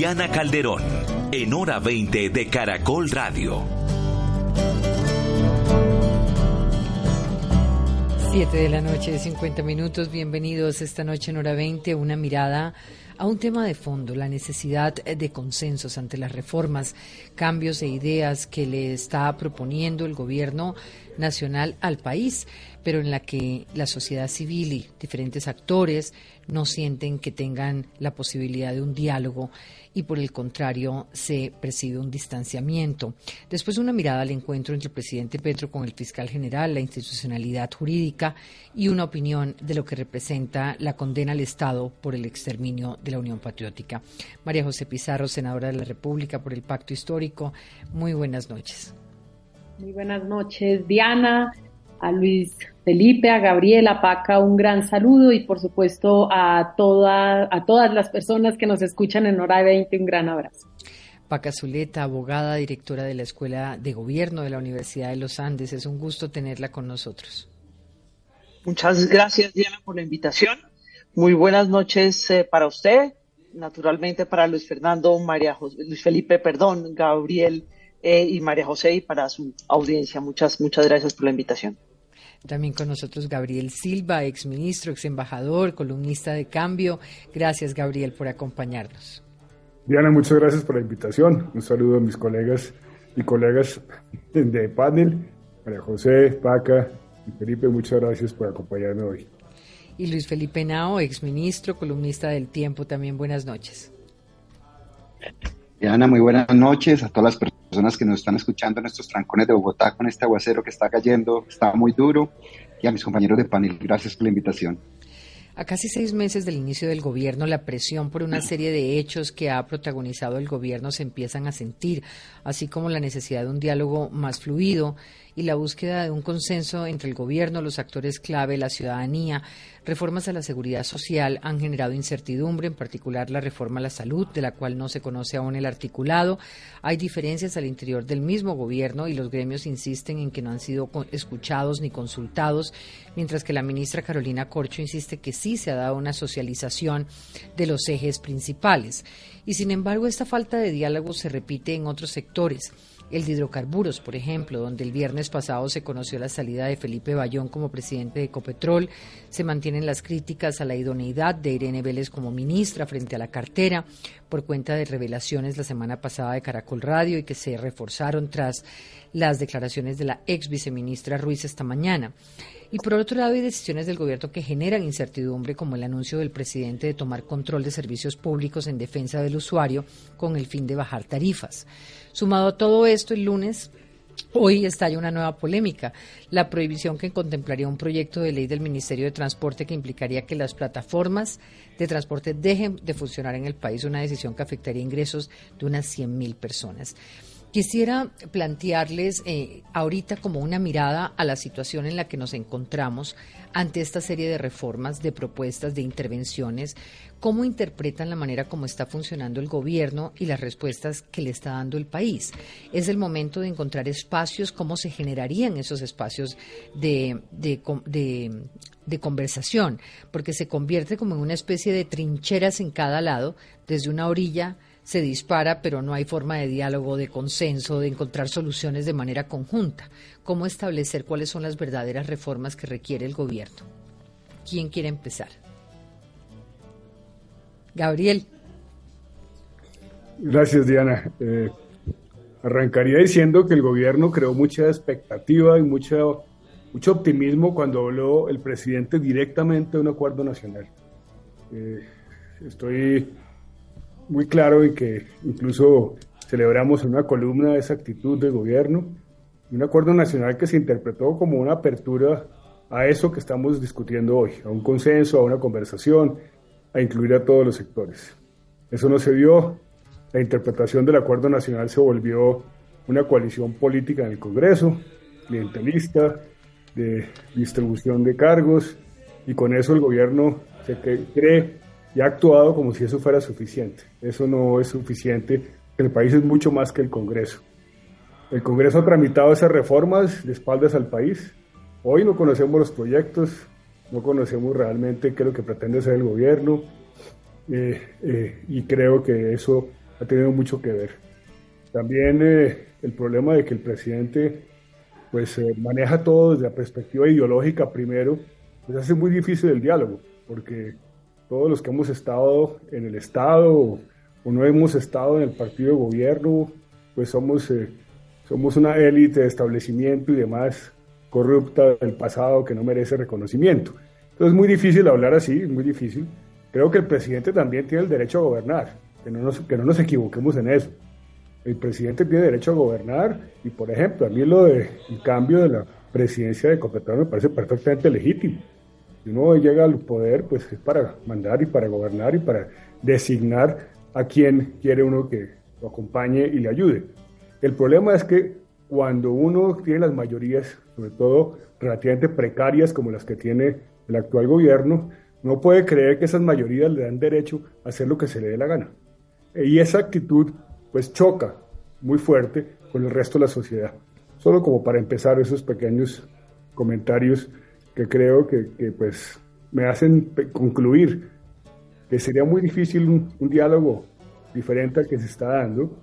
Diana Calderón, en hora 20 de Caracol Radio. 7 de la noche, 50 minutos. Bienvenidos esta noche en hora 20. Una mirada a un tema de fondo, la necesidad de consensos ante las reformas, cambios e ideas que le está proponiendo el gobierno nacional al país, pero en la que la sociedad civil y diferentes actores no sienten que tengan la posibilidad de un diálogo y por el contrario se percibe un distanciamiento. Después una mirada al encuentro entre el presidente Petro con el fiscal general, la institucionalidad jurídica y una opinión de lo que representa la condena al Estado por el exterminio de la Unión Patriótica. María José Pizarro, senadora de la República por el Pacto Histórico, muy buenas noches. Muy buenas noches, Diana, a Luis Felipe, a Gabriela, Paca, un gran saludo y por supuesto a, toda, a todas las personas que nos escuchan en Hora 20, un gran abrazo. Paca Zuleta, abogada, directora de la Escuela de Gobierno de la Universidad de los Andes. Es un gusto tenerla con nosotros. Muchas gracias, Diana, por la invitación. Muy buenas noches eh, para usted, naturalmente para Luis Fernando, María Luis Felipe, perdón, Gabriel eh, y María José y para su audiencia. Muchas, muchas gracias por la invitación. También con nosotros Gabriel Silva, exministro, ex embajador, columnista de cambio. Gracias, Gabriel, por acompañarnos. Diana, muchas gracias por la invitación. Un saludo a mis colegas y colegas de panel, María José, Paca y Felipe, muchas gracias por acompañarme hoy. Y Luis Felipe Nao, exministro, columnista del Tiempo, también buenas noches. Diana, muy buenas noches a todas las personas que nos están escuchando en estos trancones de Bogotá con este aguacero que está cayendo, está muy duro, y a mis compañeros de panel, gracias por la invitación. A casi seis meses del inicio del gobierno, la presión por una serie de hechos que ha protagonizado el gobierno se empiezan a sentir, así como la necesidad de un diálogo más fluido y la búsqueda de un consenso entre el gobierno, los actores clave, la ciudadanía. Reformas a la seguridad social han generado incertidumbre, en particular la reforma a la salud, de la cual no se conoce aún el articulado. Hay diferencias al interior del mismo gobierno y los gremios insisten en que no han sido escuchados ni consultados, mientras que la ministra Carolina Corcho insiste que sí se ha dado una socialización de los ejes principales. Y sin embargo, esta falta de diálogo se repite en otros sectores el de hidrocarburos, por ejemplo, donde el viernes pasado se conoció la salida de Felipe Bayón como presidente de Ecopetrol, se mantienen las críticas a la idoneidad de Irene Vélez como ministra frente a la cartera por cuenta de revelaciones la semana pasada de Caracol Radio y que se reforzaron tras las declaraciones de la ex viceministra Ruiz esta mañana. Y por otro lado, hay decisiones del gobierno que generan incertidumbre, como el anuncio del presidente de tomar control de servicios públicos en defensa del usuario con el fin de bajar tarifas. Sumado a todo esto, el lunes Hoy estalla una nueva polémica, la prohibición que contemplaría un proyecto de ley del Ministerio de Transporte que implicaría que las plataformas de transporte dejen de funcionar en el país, una decisión que afectaría ingresos de unas 100.000 personas. Quisiera plantearles eh, ahorita como una mirada a la situación en la que nos encontramos ante esta serie de reformas, de propuestas, de intervenciones, cómo interpretan la manera como está funcionando el gobierno y las respuestas que le está dando el país. Es el momento de encontrar espacios, cómo se generarían esos espacios de, de, conversación, porque se convierte como en una especie de trincheras en cada lado, desde una orilla se dispara, pero no hay forma de diálogo, de consenso, de encontrar soluciones de manera conjunta. ¿Cómo establecer cuáles son las verdaderas reformas que requiere el gobierno? ¿Quién quiere empezar? Gabriel. Gracias, Diana. Eh, arrancaría diciendo que el gobierno creó mucha expectativa y mucho, mucho optimismo cuando habló el presidente directamente de un acuerdo nacional. Eh, estoy muy claro y que incluso celebramos en una columna esa actitud de gobierno, un acuerdo nacional que se interpretó como una apertura a eso que estamos discutiendo hoy, a un consenso, a una conversación, a incluir a todos los sectores. Eso no se dio, la interpretación del acuerdo nacional se volvió una coalición política en el Congreso, clientelista, de distribución de cargos, y con eso el gobierno se cree y ha actuado como si eso fuera suficiente. Eso no es suficiente, el país es mucho más que el Congreso. El Congreso ha tramitado esas reformas de espaldas al país. Hoy no conocemos los proyectos, no conocemos realmente qué es lo que pretende hacer el gobierno eh, eh, y creo que eso ha tenido mucho que ver. También eh, el problema de que el presidente pues maneja todo desde la perspectiva ideológica primero, pues hace muy difícil el diálogo, porque todos los que hemos estado en el Estado o, no hemos estado en el partido de gobierno, pues somos, somos una élite de establecimiento y demás corrupta del pasado que no merece reconocimiento. Entonces es muy difícil hablar así, es muy difícil. Creo que el presidente también tiene el derecho a gobernar, que no nos, que no nos equivoquemos en eso. El presidente tiene derecho a gobernar y, por ejemplo, a mí lo del cambio de la presidencia de Ecopetrol me parece perfectamente legítimo. Si uno llega al poder, pues es para mandar y para gobernar y para designar a quien quiere uno que lo acompañe y le ayude. El problema es que cuando uno tiene las mayorías, sobre todo relativamente precarias como las que tiene el actual gobierno, no puede creer que esas mayorías le dan derecho a hacer lo que se le dé la gana. Y esa actitud pues choca muy fuerte con el resto de la sociedad. Solo como para empezar esos pequeños comentarios que creo que, pues me hacen concluir que sería muy difícil un, un diálogo diferente al que se está dando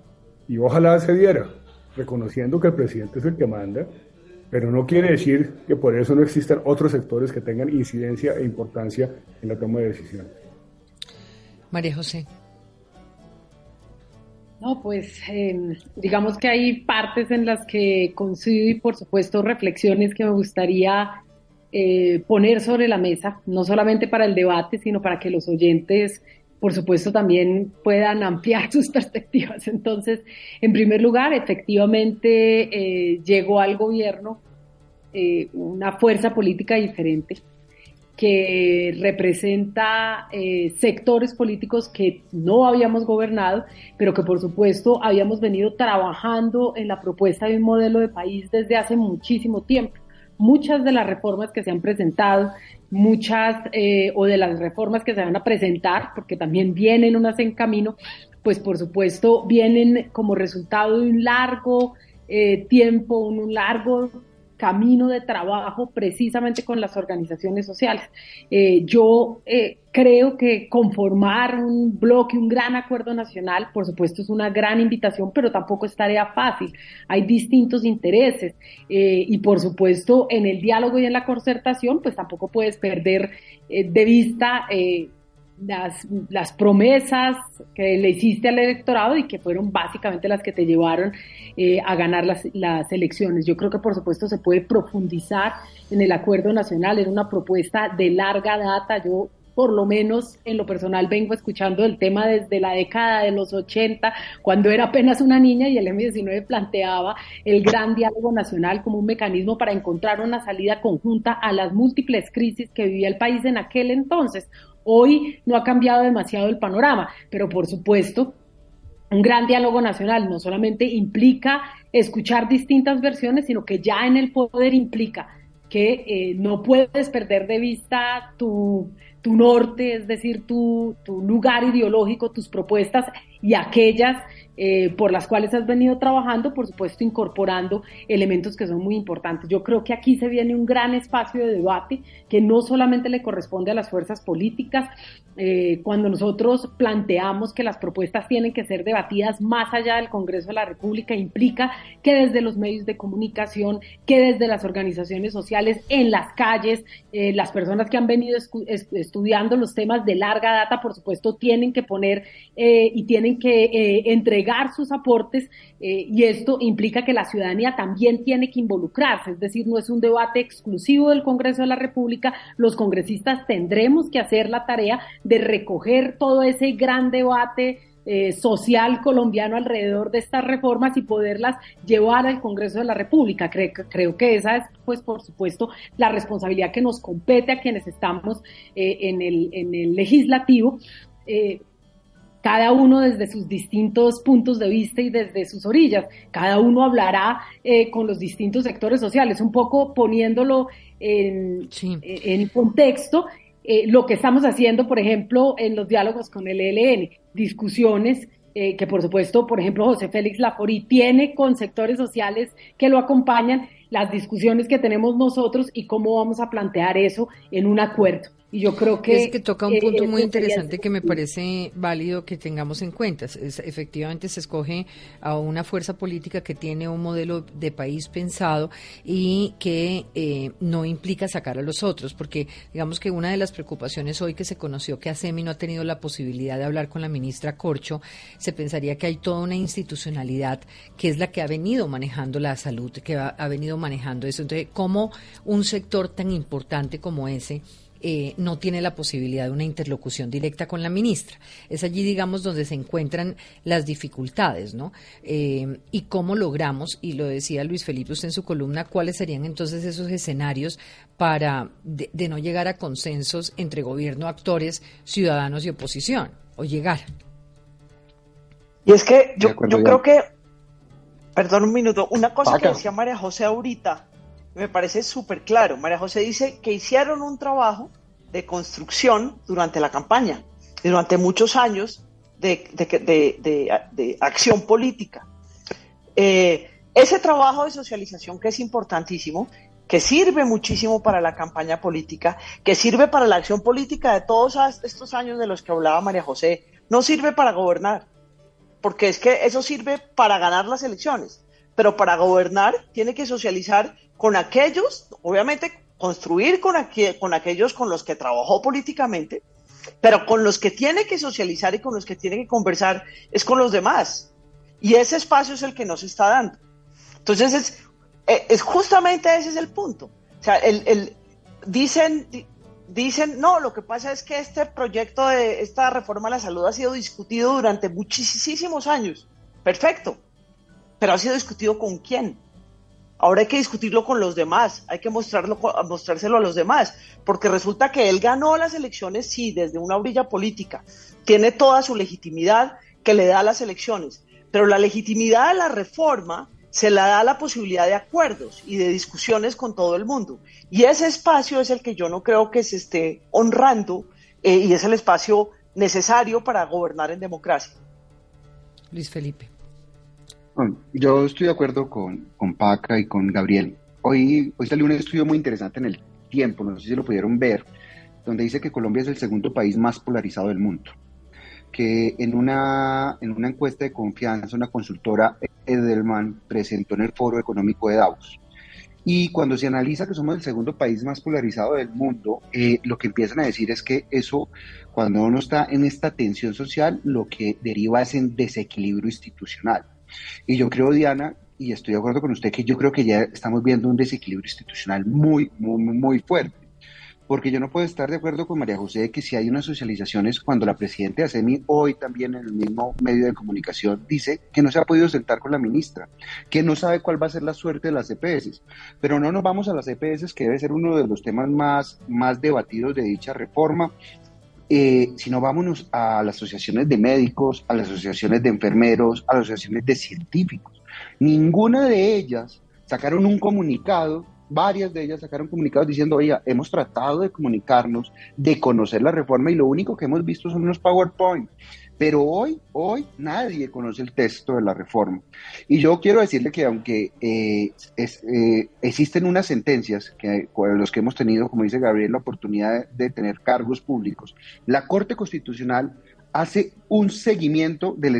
y ojalá se diera, reconociendo que el presidente es el que manda, pero no quiere decir que por eso no existan otros sectores que tengan incidencia e importancia en la toma de decisiones. María José. No, pues em, digamos que hay partes en las que coincido y por supuesto reflexiones que me gustaría eh, poner sobre la mesa, no solamente para el debate, sino para que los oyentes por supuesto, también puedan ampliar sus perspectivas. Entonces, en primer lugar, efectivamente eh, llegó al gobierno eh, una fuerza política diferente que representa eh, sectores políticos que no habíamos gobernado, pero que por supuesto habíamos venido trabajando en la propuesta de un modelo de país desde hace muchísimo tiempo. Muchas de las reformas que se han presentado muchas eh, o de las reformas que se van a presentar, porque también vienen unas en camino, pues por supuesto vienen como resultado de un largo eh, tiempo, un largo camino de trabajo precisamente con las organizaciones sociales. Eh, yo eh, creo que conformar un bloque, un gran acuerdo nacional, por supuesto es una gran invitación, pero tampoco es tarea fácil. Hay distintos intereses eh, y por supuesto en el diálogo y en la concertación, pues tampoco puedes perder de vista las, promesas que le hiciste al electorado y que fueron básicamente las que te llevaron eh, a ganar las, las, elecciones. Yo creo que por supuesto se puede profundizar en el acuerdo nacional, era una propuesta de larga data. Yo por lo menos en lo personal vengo escuchando el tema desde la década de los 80, cuando era apenas una niña y el M19 planteaba el gran diálogo nacional como un mecanismo para encontrar una salida conjunta a las múltiples crisis que vivía el país en aquel entonces. Hoy no ha cambiado demasiado el panorama, pero por supuesto un gran diálogo nacional no solamente implica escuchar distintas versiones, sino que ya en el poder implica que eh, no puedes perder de vista tu, tu norte, es decir, tu, tu lugar ideológico, tus propuestas y aquellas eh, por las cuales has venido trabajando, por supuesto incorporando elementos que son muy importantes. Yo creo que aquí se viene un gran espacio de debate que no solamente le corresponde a las fuerzas políticas, eh, cuando nosotros planteamos que las propuestas tienen que ser debatidas más allá del Congreso de la República, implica que desde los medios de comunicación, que desde las organizaciones sociales, en las calles, eh, las personas que han venido estudiando los temas de larga data, por supuesto, tienen que poner y tienen que entregar sus aportes eh, y esto implica que la ciudadanía también tiene que involucrarse, es decir, no es un debate exclusivo del Congreso de la República, los congresistas tendremos que hacer la tarea de recoger todo ese gran debate eh, social colombiano alrededor de estas reformas y poderlas llevar al Congreso de la República. Creo, creo que esa es, pues, por supuesto, la responsabilidad que nos compete a quienes estamos eh, en, el, en el legislativo. Cada uno desde sus distintos puntos de vista y desde sus orillas. Cada uno hablará eh, con los distintos sectores sociales, un poco poniéndolo en, en contexto. Eh, lo que estamos haciendo, por ejemplo, en los diálogos con el ELN, discusiones eh, que por supuesto, por ejemplo, José Félix Laforí tiene con sectores sociales que lo acompañan, las discusiones que tenemos nosotros y cómo vamos a plantear eso en un acuerdo. Y yo creo que... Es que toca un punto muy interesante que me parece válido que tengamos en cuenta. efectivamente se escoge a una fuerza política que tiene un modelo de país pensado y que eh, no implica sacar a los otros, porque digamos que una de las preocupaciones hoy que se conoció que ASEMI no ha tenido la posibilidad de hablar con la ministra Corcho, se pensaría que hay toda una institucionalidad que es la que ha venido manejando la salud, que ha, ha venido manejando eso. Entonces, ¿cómo un sector tan importante como ese eh, no tiene la posibilidad de una interlocución directa con la ministra. Es allí, digamos, donde se encuentran las dificultades, ¿no? Eh, y cómo logramos, y lo decía Luis Felipe usted en su columna, cuáles serían entonces esos escenarios para de, no llegar a consensos entre gobierno, actores, ciudadanos y oposición, o llegar. Y es que yo, yo creo que, perdón un minuto, una cosa que decía María José ahorita, me parece súper claro. María José dice que hicieron un trabajo de construcción durante la campaña, durante muchos años de, acción política. Eh, ese trabajo de socialización que es importantísimo, que sirve muchísimo para la campaña política, que sirve para la acción política de todos estos años de los que hablaba María José, no sirve para gobernar, porque es que eso sirve para ganar las elecciones, pero para gobernar tiene que socializar con aquellos, obviamente construir con, aquellos con los que trabajó políticamente, pero con los que tiene que socializar y con los que tiene que conversar es con los demás. Y ese espacio es el que nos está dando. Entonces, es, e, justamente ese es el punto. O sea, el, el, dicen, dicen, no, lo que pasa es que este proyecto de esta reforma a la salud ha sido discutido durante muchísimos años. Perfecto. Pero ha sido discutido con quién? Ahora hay que discutirlo con los demás, hay que mostrárselo a los demás, porque resulta que él ganó las elecciones, sí, desde una orilla política, tiene toda su legitimidad que le da las elecciones, pero la legitimidad de la reforma se la da la posibilidad de acuerdos y de discusiones con todo el mundo. Y ese espacio es el que yo no creo que se esté honrando eh, y es el espacio necesario para gobernar en democracia. Luis Felipe. Yo estoy de acuerdo con, Paca y con Gabriel. Hoy, hoy salió un estudio muy interesante en el tiempo, no sé si lo pudieron ver, donde dice que Colombia es el segundo país más polarizado del mundo. Que en una, en una encuesta de confianza, una consultora Edelman presentó en el Foro Económico de Davos. Y cuando se analiza que somos el segundo país más polarizado del mundo, eh, lo que empiezan a decir es que eso, cuando uno está en esta tensión social, lo que deriva es en desequilibrio institucional. Y yo creo, Diana, y estoy de acuerdo con usted, que yo creo que ya estamos viendo un desequilibrio institucional muy, muy, muy fuerte. Porque yo no puedo estar de acuerdo con María José de que si hay unas socializaciones, cuando la presidenta de ASEMI hoy también en el mismo medio de comunicación dice que no se ha podido sentar con la ministra, que no sabe cuál va a ser la suerte de las EPS. Pero no nos vamos a las EPS, que debe ser uno de los temas más, más debatidos de dicha reforma, eh, sino vámonos a las asociaciones de médicos, a las asociaciones de enfermeros, a las asociaciones de científicos. Ninguna de ellas sacaron un comunicado, varias de ellas sacaron comunicados diciendo, oye, hemos tratado de comunicarnos, de conocer la reforma y lo único que hemos visto son unos PowerPoint. Pero hoy, hoy nadie conoce el texto de la reforma. Y yo quiero decirle que aunque eh, eh, existen unas sentencias que los que hemos tenido, como dice Gabriel, la oportunidad de, tener cargos públicos, la Corte Constitucional hace un seguimiento del,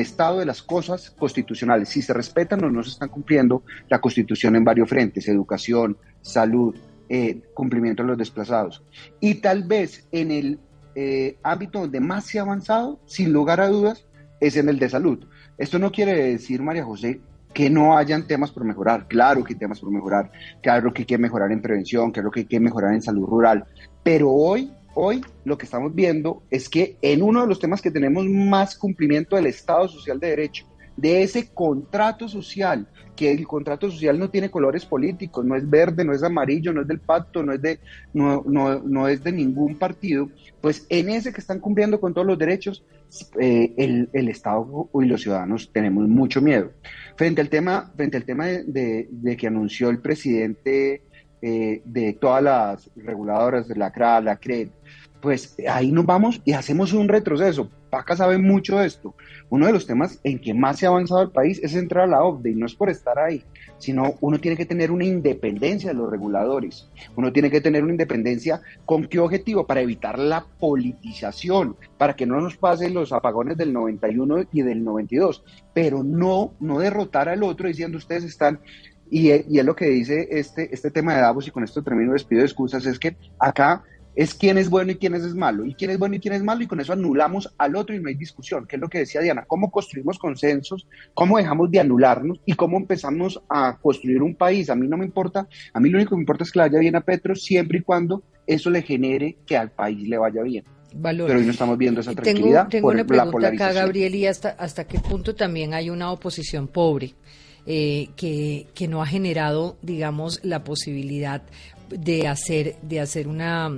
estado de las cosas constitucionales, si se respetan o no se están cumpliendo la Constitución en varios frentes, educación, salud, eh, cumplimiento de los desplazados. Y tal vez en el eh, ámbito donde más se ha avanzado, sin lugar a dudas, es en el de salud. Esto no quiere decir, María José, que no hayan temas por mejorar. Claro que hay temas por mejorar. Claro que hay que mejorar en prevención, claro que hay que mejorar en salud rural. Pero hoy, hoy lo que estamos viendo es que en uno de los temas que tenemos más cumplimiento del Estado Social de Derecho, de ese contrato social, que el contrato social no tiene colores políticos, no es verde, no es amarillo, no es del pacto, no es de, no, no, no es de ningún partido, pues en ese que están cumpliendo con todos los derechos, eh, el, el, Estado y los ciudadanos tenemos mucho miedo. Frente al tema, frente al tema de, de, que anunció el presidente eh, de todas las reguladoras de la CRA, la CRED, pues ahí nos vamos y hacemos un retroceso. Paca sabe mucho de esto. Uno de los temas en que más se ha avanzado el país es entrar a la OCDE y no es por estar ahí, sino uno tiene que tener una independencia de los reguladores. Uno tiene que tener una independencia con qué objetivo? Para evitar la politización, para que no nos pasen los apagones del 91 y del 92, pero no, no derrotar al otro diciendo ustedes están y, es lo que dice este, este tema de Davos, y con esto termino, les pido excusas, es que acá es quién es bueno y quién es malo, y quién es bueno y quién es malo, y con eso anulamos al otro y no hay discusión, que es lo que decía Diana, cómo construimos consensos, cómo dejamos de anularnos y cómo empezamos a construir un país. A mí no me importa, a mí lo único que me importa es que le vaya bien a Petro siempre y cuando eso le genere que al país le vaya bien. Valor. Pero hoy no estamos viendo esa tranquilidad. Tengo, tengo una pregunta acá, Gabriel, y hasta, hasta qué punto también hay una oposición pobre. Eh, que, que, no ha generado, digamos, la posibilidad de hacer, de hacer una,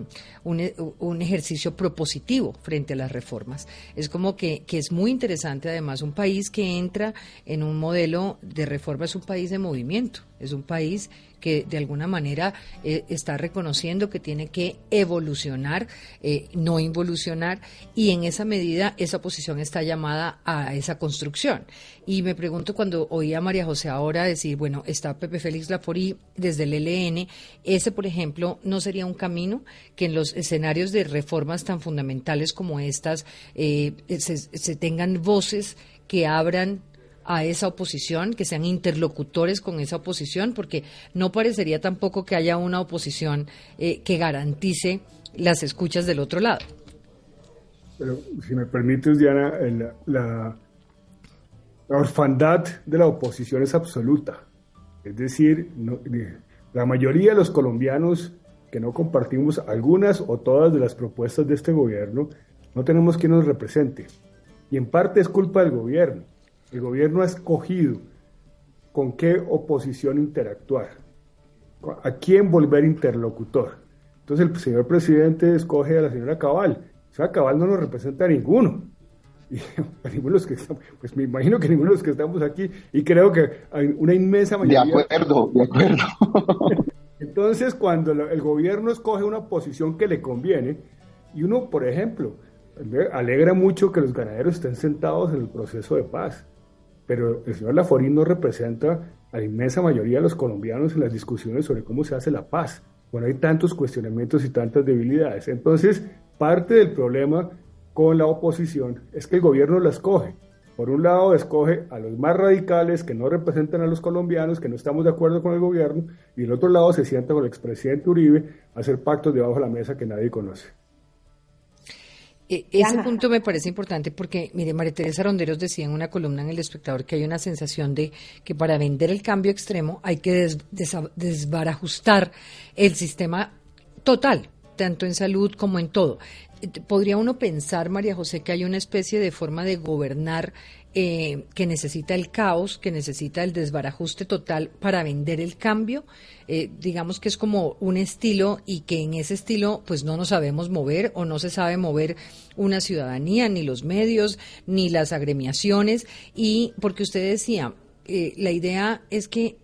un, un, ejercicio propositivo frente a las reformas. Es como que, que, es muy interesante, además, un país que entra en un modelo de reforma es un país de movimiento, es un país que de alguna manera eh, está reconociendo que tiene que evolucionar, eh, no involucionar, y en esa medida esa posición está llamada a esa construcción. Y me pregunto cuando oí a María José ahora decir, bueno, está Pepe Félix Laforí desde el ELN, ese, por ejemplo, no sería un camino que en los escenarios de reformas tan fundamentales como estas eh, se tengan voces que abran a esa oposición, que sean interlocutores con esa oposición, porque no parecería tampoco que haya una oposición eh, que garantice las escuchas del otro lado. Pero si me permites, Diana, la, la orfandad de la oposición es absoluta. Es decir, la mayoría de los colombianos que no compartimos algunas o todas de las propuestas de este gobierno, no tenemos quien nos represente. Y en parte es culpa del gobierno. El gobierno ha escogido con qué oposición interactuar, a quién volver interlocutor. Entonces el señor presidente escoge a la señora Cabal. O sea, Cabal no nos representa a ninguno. Y, ninguno los que pues me imagino que ninguno de los que estamos aquí, y creo que hay una inmensa mayoría. De acuerdo, de acuerdo. Entonces, cuando el gobierno escoge una posición que le conviene, y uno, por ejemplo, alegra mucho que los ganaderos estén sentados en el proceso de paz pero el señor Laforín no representa a la inmensa mayoría de los colombianos en las discusiones sobre cómo se hace la paz. Bueno, hay tantos cuestionamientos y tantas debilidades. Entonces, parte del problema con la oposición es que el gobierno la escoge. Por un lado, escoge a los más radicales que no representan a los colombianos, que no estamos de acuerdo con el gobierno, y del otro lado se sienta con el expresidente Uribe a hacer pactos debajo de la mesa que nadie conoce. E, ese punto me parece importante porque, mire, María Teresa Ronderos decía en una columna en El Espectador que hay una sensación de que para vender el cambio extremo hay que desbarajustar el sistema total, tanto en salud como en todo. ¿Podría uno pensar, María José, que hay una especie de forma de gobernar eh, que necesita el caos, que necesita el desbarajuste total para vender el cambio. Eh, digamos que es como un estilo y que en ese estilo pues no nos sabemos mover o no se sabe mover una ciudadanía, ni los medios, ni las agremiaciones. Y porque usted decía, eh, la idea es que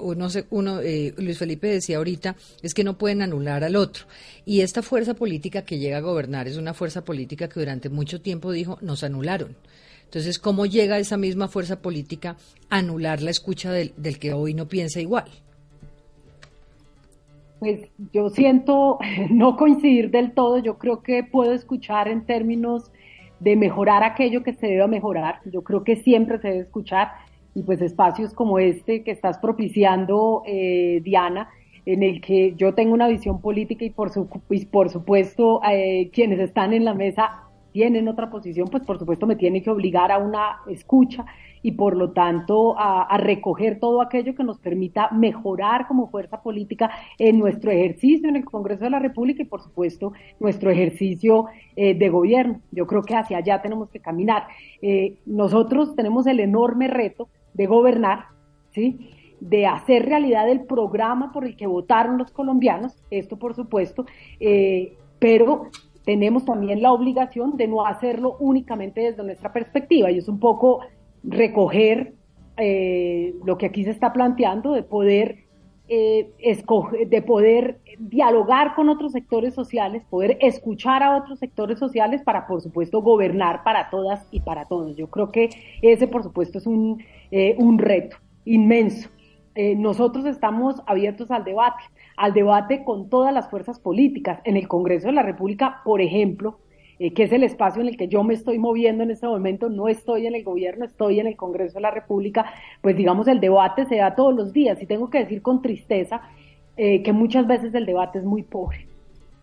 o no sé, uno, Luis Felipe decía ahorita, es que no pueden anular al otro. Y esta fuerza política que llega a gobernar es una fuerza política que durante mucho tiempo dijo, nos anularon. Entonces, ¿cómo llega esa misma fuerza política a anular la escucha del, que hoy no piensa igual? Pues yo siento no coincidir del todo, yo creo que puedo escuchar en términos de mejorar aquello que se debe mejorar, yo creo que siempre se debe escuchar. Y pues espacios como este que estás propiciando, eh, Diana, en el que yo tengo una visión política y por, su, por supuesto eh, quienes están en la mesa tienen otra posición, pues por supuesto me tiene que obligar a una escucha y por lo tanto a, recoger todo aquello que nos permita mejorar como fuerza política en nuestro ejercicio en el Congreso de la República y por supuesto nuestro ejercicio eh, de gobierno. Yo creo que hacia allá tenemos que caminar. Eh, nosotros tenemos el enorme reto de gobernar, ¿sí? de hacer realidad el programa por el que votaron los colombianos, esto por supuesto, eh, pero tenemos también la obligación de no hacerlo únicamente desde nuestra perspectiva y es un poco recoger eh, lo que aquí se está planteando de poder eh, escoger, de poder dialogar con otros sectores sociales, poder escuchar a otros sectores sociales para, por supuesto, gobernar para todas y para todos. Yo creo que ese, por supuesto, es un, eh, un reto inmenso. Nosotros estamos abiertos al debate, al debate con todas las fuerzas políticas. En el Congreso de la República, por ejemplo, eh, que es el espacio en el que yo me estoy moviendo en este momento, no estoy en el gobierno, estoy en el Congreso de la República, pues digamos el debate se da todos los días y tengo que decir con tristeza eh, que muchas veces el debate es muy pobre.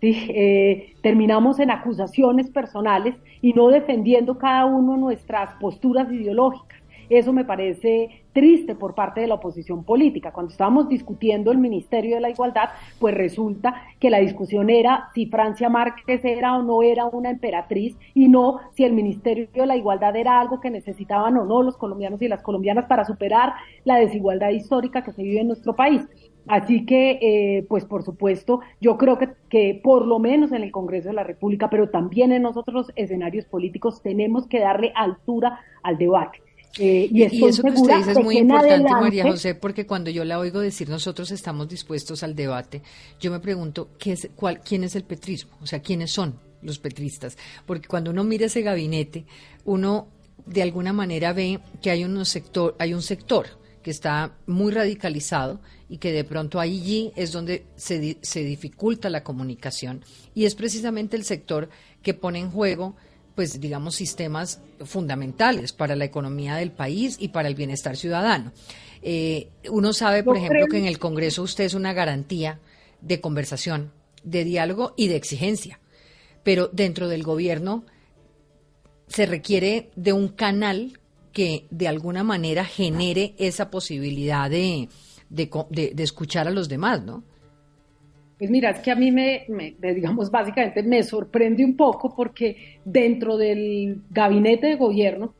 ¿sí? Eh, terminamos en acusaciones personales y no defendiendo cada uno nuestras posturas ideológicas. Eso me parece triste por parte de la oposición política. Cuando estábamos discutiendo el Ministerio de la Igualdad, pues resulta que la discusión era si Francia Márquez era o no era una emperatriz y no si el Ministerio de la Igualdad era algo que necesitaban o no los colombianos y las colombianas para superar la desigualdad histórica que se vive en nuestro país. Así que, eh, pues por supuesto, yo creo que, que por lo menos en el Congreso de la República, pero también en nosotros escenarios políticos, tenemos que darle altura al debate. Eh, y, eso que usted dice es muy importante, María José, porque cuando yo la oigo decir nosotros estamos dispuestos al debate, yo me pregunto ¿qué es, cuál, quién es el petrismo, o sea, quiénes son los petristas, porque cuando uno mira ese gabinete, uno de alguna manera ve que hay, un sector, hay un sector que está muy radicalizado y que de pronto allí es donde se, se dificulta la comunicación. Y es precisamente el sector que pone en juego pues digamos, sistemas fundamentales para la economía del país y para el bienestar ciudadano. Eh, uno sabe, por ejemplo, que en el Congreso usted es una garantía de conversación, de diálogo y de exigencia, pero dentro del gobierno se requiere de un canal que de alguna manera genere esa posibilidad de, de, de escuchar a los demás, ¿no? Pues mira, es que a mí me, digamos, básicamente me sorprende un poco porque dentro del gabinete de gobierno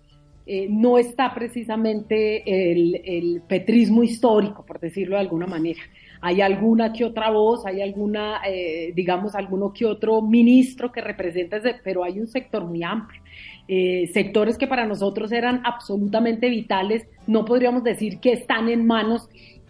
eh, no está precisamente el, petrismo histórico, por decirlo de alguna manera. Hay alguna que otra voz, hay alguna, eh, digamos, alguno que otro ministro que representa ese, pero hay un sector muy amplio. Eh, sectores que para nosotros eran absolutamente vitales, no podríamos decir que están en manos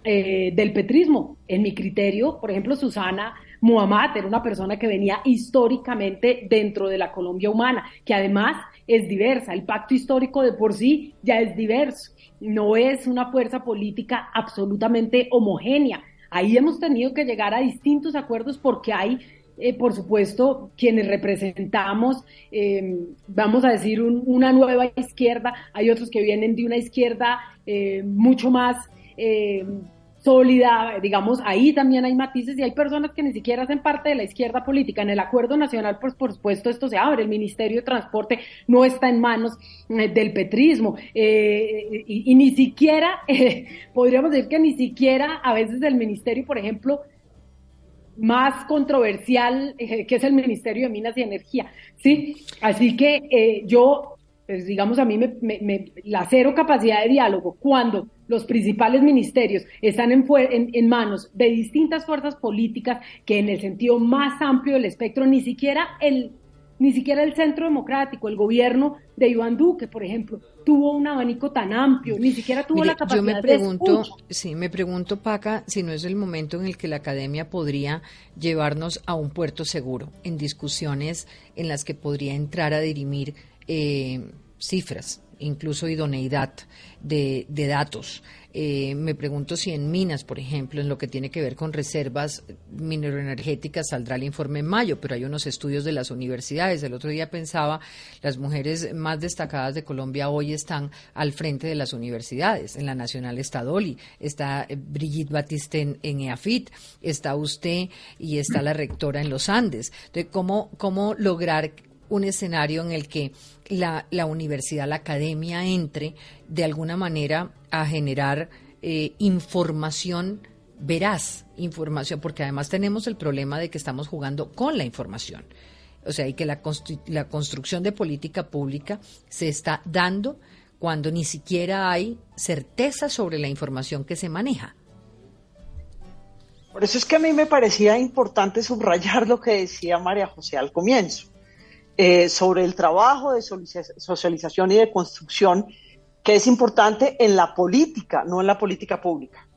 eh, del petrismo. En mi criterio, por ejemplo, Susana Muhammad era una persona que venía históricamente dentro de la Colombia humana, que además es diversa. El pacto histórico de por sí ya es diverso. No es una fuerza política absolutamente homogénea. Ahí hemos tenido que llegar a distintos acuerdos porque hay eh, por supuesto, quienes representamos, eh, vamos a decir, una nueva izquierda, hay otros que vienen de una izquierda mucho más sólida, digamos, ahí también hay matices y hay personas que ni siquiera hacen parte de la izquierda política. En el acuerdo nacional, pues por supuesto esto se abre, el Ministerio de Transporte no está en manos eh, del petrismo eh, y, ni siquiera, eh, podríamos decir que ni siquiera a veces el Ministerio, por ejemplo, más controversial, que es el Ministerio de Minas y Energía, ¿sí? Así que yo pues digamos, a mí me, me, la cero capacidad de diálogo cuando los principales ministerios están en, en, manos de distintas fuerzas políticas que en el sentido más amplio del espectro, ni siquiera el, ni siquiera el centro democrático, el gobierno de Iván Duque, por ejemplo, tuvo un abanico tan amplio, ni siquiera tuvo la capacidad yo me pregunto, Sí, me pregunto, Paca, si no es el momento en el que la academia podría llevarnos a un puerto seguro, en discusiones en las que podría entrar a dirimir eh, cifras, incluso idoneidad de, datos. Eh, me pregunto si en minas, por ejemplo, en lo que tiene que ver con reservas mineroenergéticas saldrá el informe en mayo, pero hay unos estudios de las universidades. El otro día pensaba, las mujeres más destacadas de Colombia hoy están al frente de las universidades. En la Nacional está Dolly, está eh, Brigitte Batiste en, en EAFIT, está usted y está la rectora en los Andes. Entonces, ¿cómo, cómo lograr un escenario en el que la, la universidad, la academia entre de alguna manera a generar eh, información veraz, información, porque además tenemos el problema de que estamos jugando con la información. O sea, y que la, la construcción de política pública se está dando cuando ni siquiera hay certeza sobre la información que se maneja. Por eso es que a mí me parecía importante subrayar lo que decía María José al comienzo, eh, sobre el trabajo de socialización y de construcción, que es importante en la política, no en la política pública.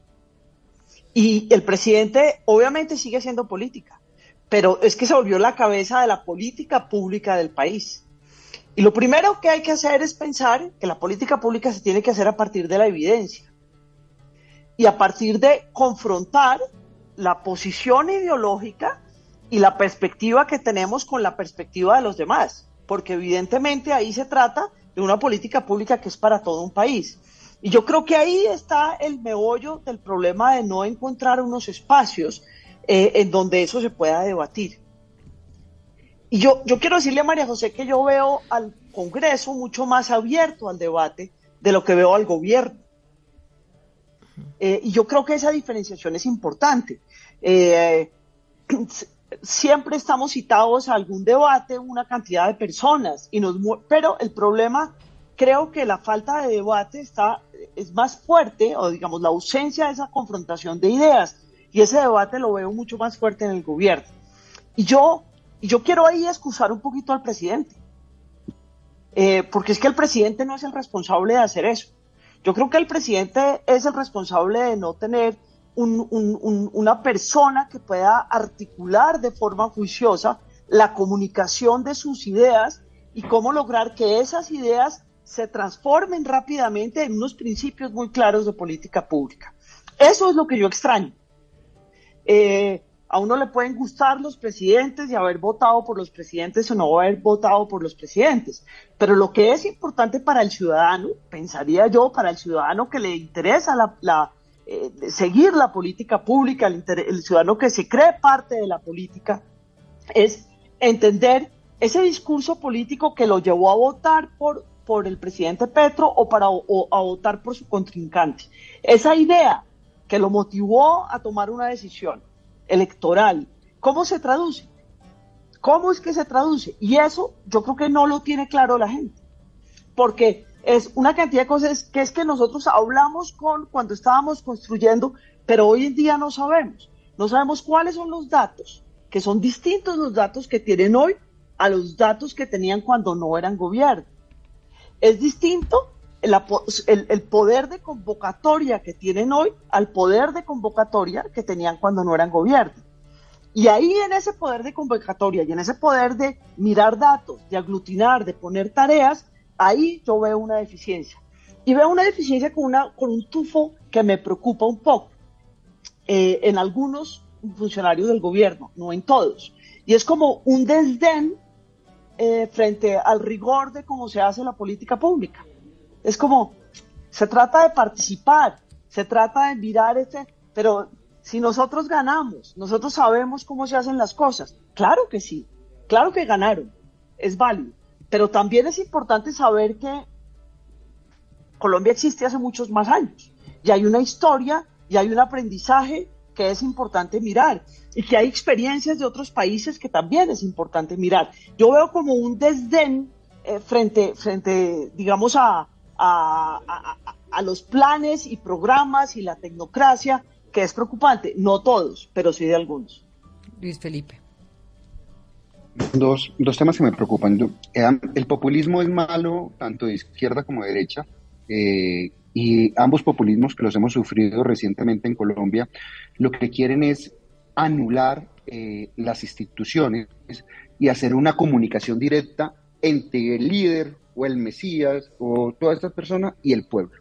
Y el presidente obviamente sigue haciendo política, pero es que se volvió la cabeza de la política pública del país. Y lo primero que hay que hacer es pensar que la política pública se tiene que hacer a partir de la evidencia y a partir de confrontar la posición ideológica y la perspectiva que tenemos con la perspectiva de los demás, porque evidentemente ahí se trata de una política pública que es para todo un país. Y yo creo que ahí está el meollo del problema de no encontrar unos espacios eh, en donde eso se pueda debatir. Y yo, yo quiero decirle a María José que yo veo al Congreso mucho más abierto al debate de lo que veo al gobierno. Eh, y yo creo que esa diferenciación es importante. Eh, siempre estamos citados a algún debate, una cantidad de personas, y nos, pero el problema, creo que la falta de debate está, es más fuerte, o digamos, la ausencia de esa confrontación de ideas, y ese debate lo veo mucho más fuerte en el gobierno. Y yo yo quiero ahí excusar un poquito al presidente, eh, porque es que el presidente no es el responsable de hacer eso. Yo creo que el presidente es el responsable de no tener una persona que pueda articular de forma juiciosa la comunicación de sus ideas y cómo lograr que esas ideas se transformen rápidamente en unos principios muy claros de política pública. Eso es lo que yo extraño. Eh, a uno le pueden gustar los presidentes y haber votado por los presidentes o no haber votado por los presidentes. Pero lo que es importante para el ciudadano, pensaría yo, para el ciudadano que le interesa la, eh, seguir la política pública, el, el, ciudadano que se cree parte de la política, es entender ese discurso político que lo llevó a votar por, por el presidente Petro o, para, o a votar por su contrincante. Esa idea que lo motivó a tomar una decisión electoral. ¿Cómo se traduce? ¿Cómo es que se traduce? Y eso yo creo que no lo tiene claro la gente. Porque es una cantidad de cosas que es que nosotros hablamos con cuando estábamos construyendo, pero hoy en día no sabemos. No sabemos cuáles son los datos, que son distintos los datos que tienen hoy a los datos que tenían cuando no eran gobierno. Es distinto el, el, poder de convocatoria que tienen hoy al poder de convocatoria que tenían cuando no eran gobierno. Y ahí en ese poder de convocatoria y en ese poder de mirar datos, de aglutinar, de poner tareas, ahí yo veo una deficiencia. Y veo una deficiencia con, una, con un tufo que me preocupa un poco eh, en algunos funcionarios del gobierno, no en todos. Y es como un desdén eh, frente al rigor de cómo se hace la política pública. Es como, se trata de participar, se trata de mirar este, pero si nosotros ganamos, nosotros sabemos cómo se hacen las cosas. Claro que sí, claro que ganaron, es válido, pero también es importante saber que Colombia existe hace muchos más años y hay una historia y hay un aprendizaje que es importante mirar y que hay experiencias de otros países que también es importante mirar. Yo veo como un desdén eh, frente, frente, digamos, a, a, los planes y programas y la tecnocracia, que es preocupante. No todos, pero sí de algunos. Luis Felipe. Dos, dos temas que me preocupan. El populismo es malo tanto de izquierda como de derecha. Eh, y ambos populismos que los hemos sufrido recientemente en Colombia, lo que quieren es anular eh, las instituciones y hacer una comunicación directa entre el líder o el Mesías o todas estas personas y el pueblo.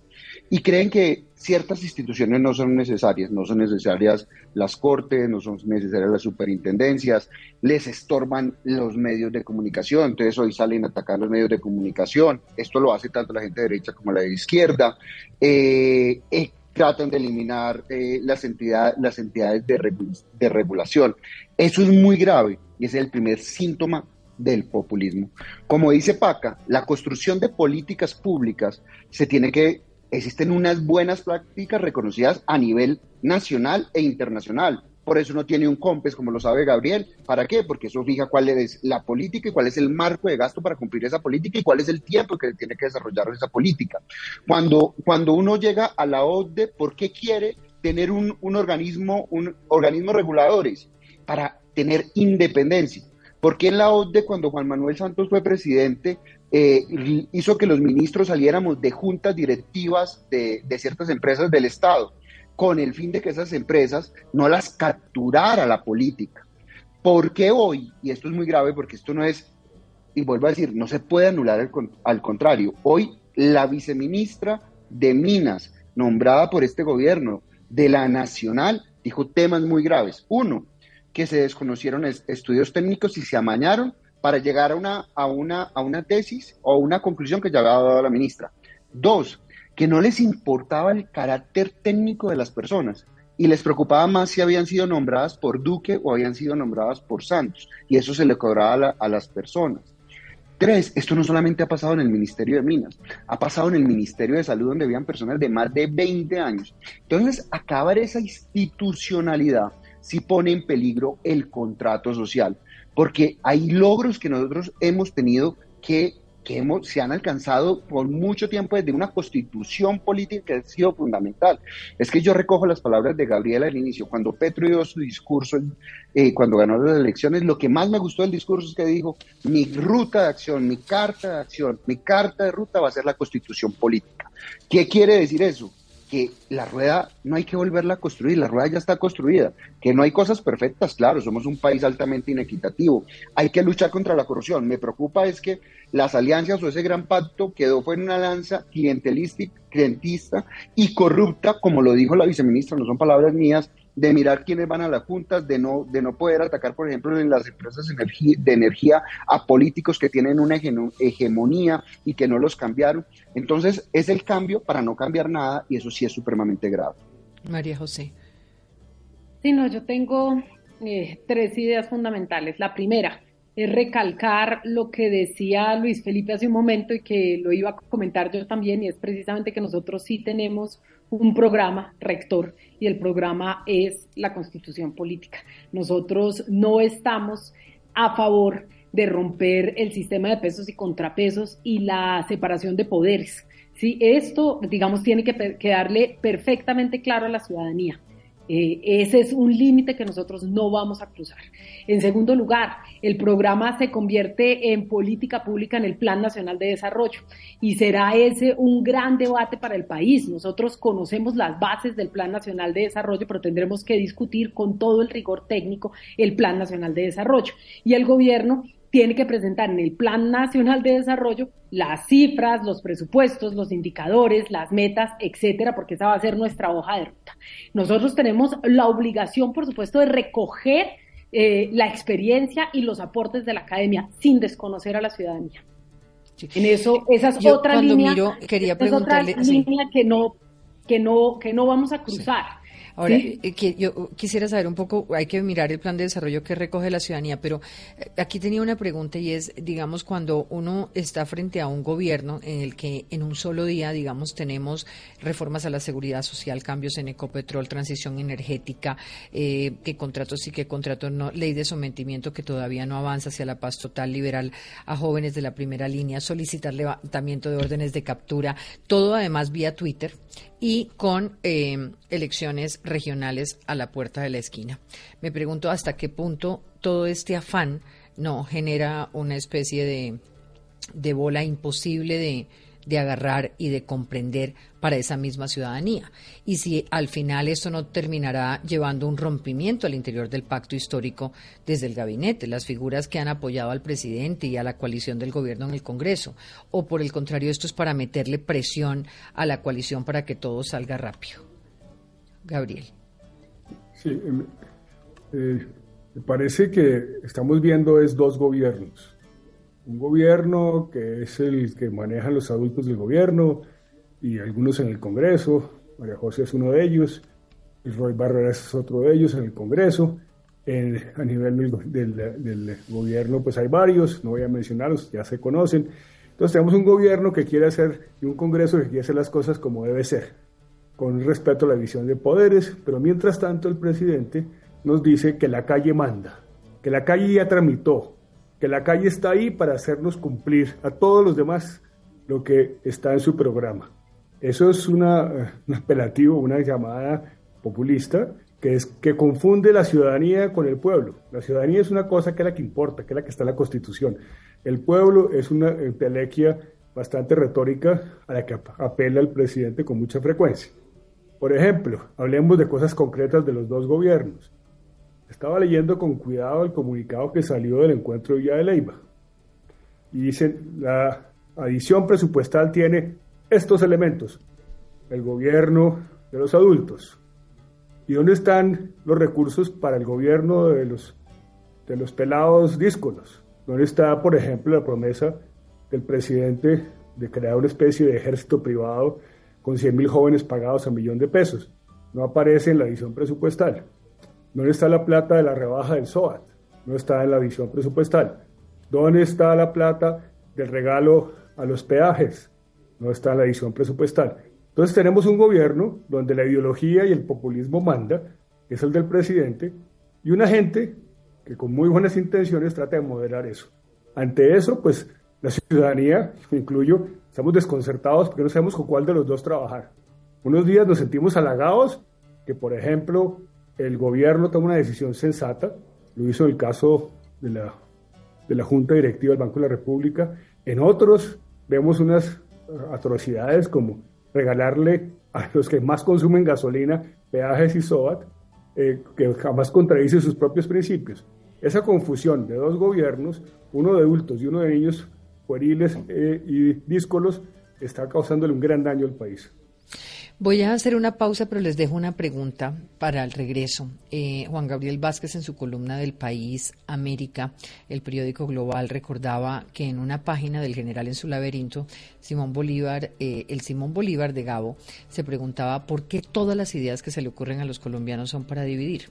Y creen que ciertas instituciones no son necesarias, no son necesarias las cortes, no son necesarias las superintendencias, les estorban los medios de comunicación, entonces hoy salen a atacar los medios de comunicación, esto lo hace tanto la gente de derecha como la de izquierda, eh, eh, tratan de eliminar eh, las, entidades, las entidades de, de regulación. Eso es muy grave y es el primer síntoma del populismo. Como dice Paca, la construcción de políticas públicas se tiene que, existen unas buenas prácticas reconocidas a nivel nacional e internacional. Por eso no tiene un COMPES, como lo sabe Gabriel. ¿Para qué? Porque eso fija cuál es la política y cuál es el marco de gasto para cumplir esa política y cuál es el tiempo que tiene que desarrollar esa política. Cuando, cuando uno llega a la OCDE, ¿por qué quiere tener un, un organismo, un organismo reguladores? Para tener independencia. Porque en la OCDE, cuando Juan Manuel Santos fue presidente, eh, hizo que los ministros saliéramos de juntas directivas de, ciertas empresas del Estado, con el fin de que esas empresas no las capturara la política. Porque hoy, y esto es muy grave porque esto no es, y vuelvo a decir, no se puede anular al, al contrario, hoy la viceministra de Minas, nombrada por este gobierno de la Nacional, dijo temas muy graves. Uno, que se desconocieron estudios técnicos y se amañaron para llegar a una, a una, a una tesis o una conclusión que ya había dado la ministra. Dos, que no les importaba el carácter técnico de las personas y les preocupaba más si habían sido nombradas por Duque o habían sido nombradas por Santos, y eso se le cobraba a, a las personas. Tres, esto no solamente ha pasado en el Ministerio de Minas, ha pasado en el Ministerio de Salud donde habían personas de más de 20 años. Entonces, acabar esa institucionalidad sí pone en peligro el contrato social, porque hay logros que nosotros hemos tenido que, que hemos, se han alcanzado por mucho tiempo desde una constitución política que ha sido fundamental. Es que yo recojo las palabras de Gabriela al inicio, cuando Petro dio su discurso, eh, cuando ganó las elecciones, lo que más me gustó del discurso es que dijo, mi ruta de acción, mi carta de acción, mi carta de ruta va a ser la constitución política. ¿Qué quiere decir eso? Que la rueda no hay que volverla a construir, la rueda ya está construida, que no hay cosas perfectas, claro, somos un país altamente inequitativo, hay que luchar contra la corrupción. Me preocupa es que las alianzas o ese gran pacto quedó fue en una lanza clientista y corrupta, como lo dijo la viceministra, no son palabras mías, de mirar quiénes van a las juntas, de no, de no poder atacar, por ejemplo, en las empresas de energía a políticos que tienen una hegemonía y que no los cambiaron. Entonces, es el cambio para no cambiar nada y eso sí es supremamente grave. María José. Sí, no, yo tengo eh, tres ideas fundamentales. La primera es recalcar lo que decía Luis Felipe hace un momento y que lo iba a comentar yo también, y es precisamente que nosotros sí tenemos un programa rector y el programa es la constitución política. Nosotros no estamos a favor de romper el sistema de pesos y contrapesos y la separación de poderes. ¿sí? Esto, digamos, tiene que quedarle perfectamente claro a la ciudadanía. Eh, ese es un límite que nosotros no vamos a cruzar. En segundo lugar, el programa se convierte en política pública en el Plan Nacional de Desarrollo y será ese un gran debate para el país. Nosotros conocemos las bases del Plan Nacional de Desarrollo, pero tendremos que discutir con todo el rigor técnico el Plan Nacional de Desarrollo. Y el gobierno tiene que presentar en el Plan Nacional de Desarrollo las cifras, los presupuestos, los indicadores, las metas, etcétera, porque esa va a ser nuestra hoja de ruta. Nosotros tenemos la obligación, por supuesto, de recoger eh, la experiencia y los aportes de la academia sin desconocer a la ciudadanía. En eso, esa es otra línea, quería preguntarle, es otra línea que no que no que no vamos a cruzar. Ahora, eh, que yo quisiera saber un poco, hay que mirar el plan de desarrollo que recoge la ciudadanía, pero eh, aquí tenía una pregunta y es, digamos, cuando uno está frente a un gobierno en el que en un solo día, digamos, tenemos reformas a la seguridad social, cambios en Ecopetrol, transición energética, eh, que contratos sí, que contratos no, ley de sometimiento que todavía no avanza hacia la paz total, liberal a jóvenes de la primera línea, solicitar levantamiento de órdenes de captura, todo además vía Twitter y con eh, elecciones regionales a la puerta de la esquina. Me pregunto hasta qué punto todo este afán no genera una especie de, de bola imposible de, de agarrar y de comprender para esa misma ciudadanía. Y si al final esto no terminará llevando un rompimiento al interior del pacto histórico desde el gabinete, las figuras que han apoyado al presidente y a la coalición del gobierno en el Congreso, o por el contrario, esto es para meterle presión a la coalición para que todo salga rápido. Gabriel. Sí, em, eh, me parece que estamos viendo es dos gobiernos un gobierno que es el que manejan los adultos del gobierno y algunos en el Congreso. María José es uno de ellos, y Roy Barreras es otro de ellos en el Congreso. a nivel del, del, gobierno, pues hay varios, no voy a mencionarlos, ya se conocen. Entonces tenemos un gobierno que quiere hacer y un Congreso que quiere hacer las cosas como debe ser, con respeto a la división de poderes, pero mientras tanto el presidente nos dice que la calle manda, que la calle ya tramitó, que la calle está ahí para hacernos cumplir a todos los demás lo que está en su programa. Eso es una, un apelativo, una llamada populista que es que confunde la ciudadanía con el pueblo. La ciudadanía es una cosa que es la que importa, que es la que está en la Constitución. El pueblo es una entelequia bastante retórica a la que apela el presidente con mucha frecuencia. Por ejemplo, hablemos de cosas concretas de los dos gobiernos. Estaba leyendo con cuidado el comunicado que salió del encuentro de Villa de Leyva. Y dicen, la adición presupuestal tiene estos elementos. El gobierno de los adultos, ¿Y dónde están los recursos para el gobierno de los, de los pelados díscolos? ¿Dónde está, por ejemplo, la promesa del presidente de crear una especie de ejército privado con 100 mil jóvenes pagados a un millón de pesos? No aparece en la visión presupuestal. ¿Dónde está la plata de la rebaja del SOAT? No está en la visión presupuestal. ¿Dónde está la plata del regalo a los peajes? No está en la visión presupuestal. Entonces tenemos un gobierno donde la ideología y el populismo manda, que es el del presidente, y una gente que con muy buenas intenciones trata de moderar eso. Ante eso, pues la ciudadanía, incluyo, estamos desconcertados porque no sabemos con cuál de los dos trabajar. Unos días nos sentimos halagados que, por ejemplo, el gobierno toma una decisión sensata, lo hizo en el caso de la, de la Junta Directiva del Banco de la República. En otros vemos unas atrocidades como regalarle a los que más consumen gasolina peajes y SOAT, eh, que jamás contradice sus propios principios. Esa confusión de dos gobiernos, uno de adultos y uno de niños pueriles eh, y díscolos, está causándole un gran daño al país. Voy a hacer una pausa, pero les dejo una pregunta para el regreso. Eh, Juan Gabriel Vázquez, en su columna del País América, el periódico global, recordaba que en una página del General en su laberinto, Simón Bolívar, eh, el Simón Bolívar de Gabo, se preguntaba por qué todas las ideas que se le ocurren a los colombianos son para dividir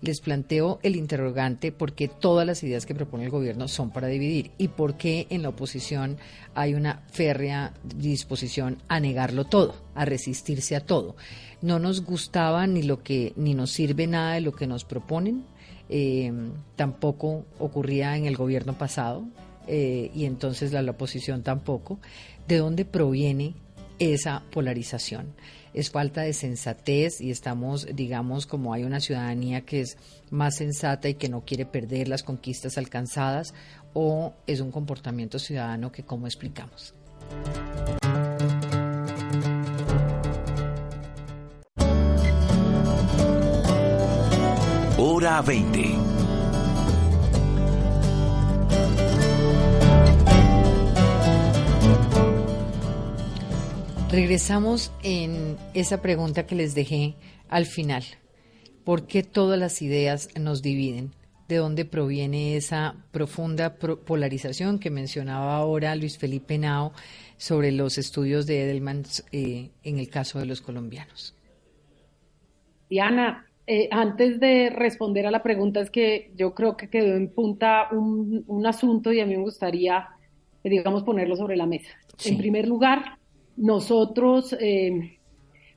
les planteo el interrogante por qué todas las ideas que propone el gobierno son para dividir y por qué en la oposición hay una férrea disposición a negarlo todo, a resistirse a todo. No nos gustaba ni lo que ni nos sirve nada de lo que nos proponen. Eh, tampoco ocurría en el gobierno pasado eh, y entonces la oposición tampoco. ¿De dónde proviene esa polarización? Es falta de sensatez y estamos, digamos, como hay una ciudadanía que es más sensata y que no quiere perder las conquistas alcanzadas, o es un comportamiento ciudadano que, como explicamos? Hora 20 Regresamos en esa pregunta que les dejé al final. ¿Por qué todas las ideas nos dividen? ¿De dónde proviene esa profunda polarización que mencionaba ahora Luis Felipe Nao sobre los estudios de Edelman eh, en el caso de los colombianos? Diana, eh, antes de responder a la pregunta, es que yo creo que quedó en punta un, asunto y a mí me gustaría, eh, digamos, ponerlo sobre la mesa. En primer lugar, nosotros, eh,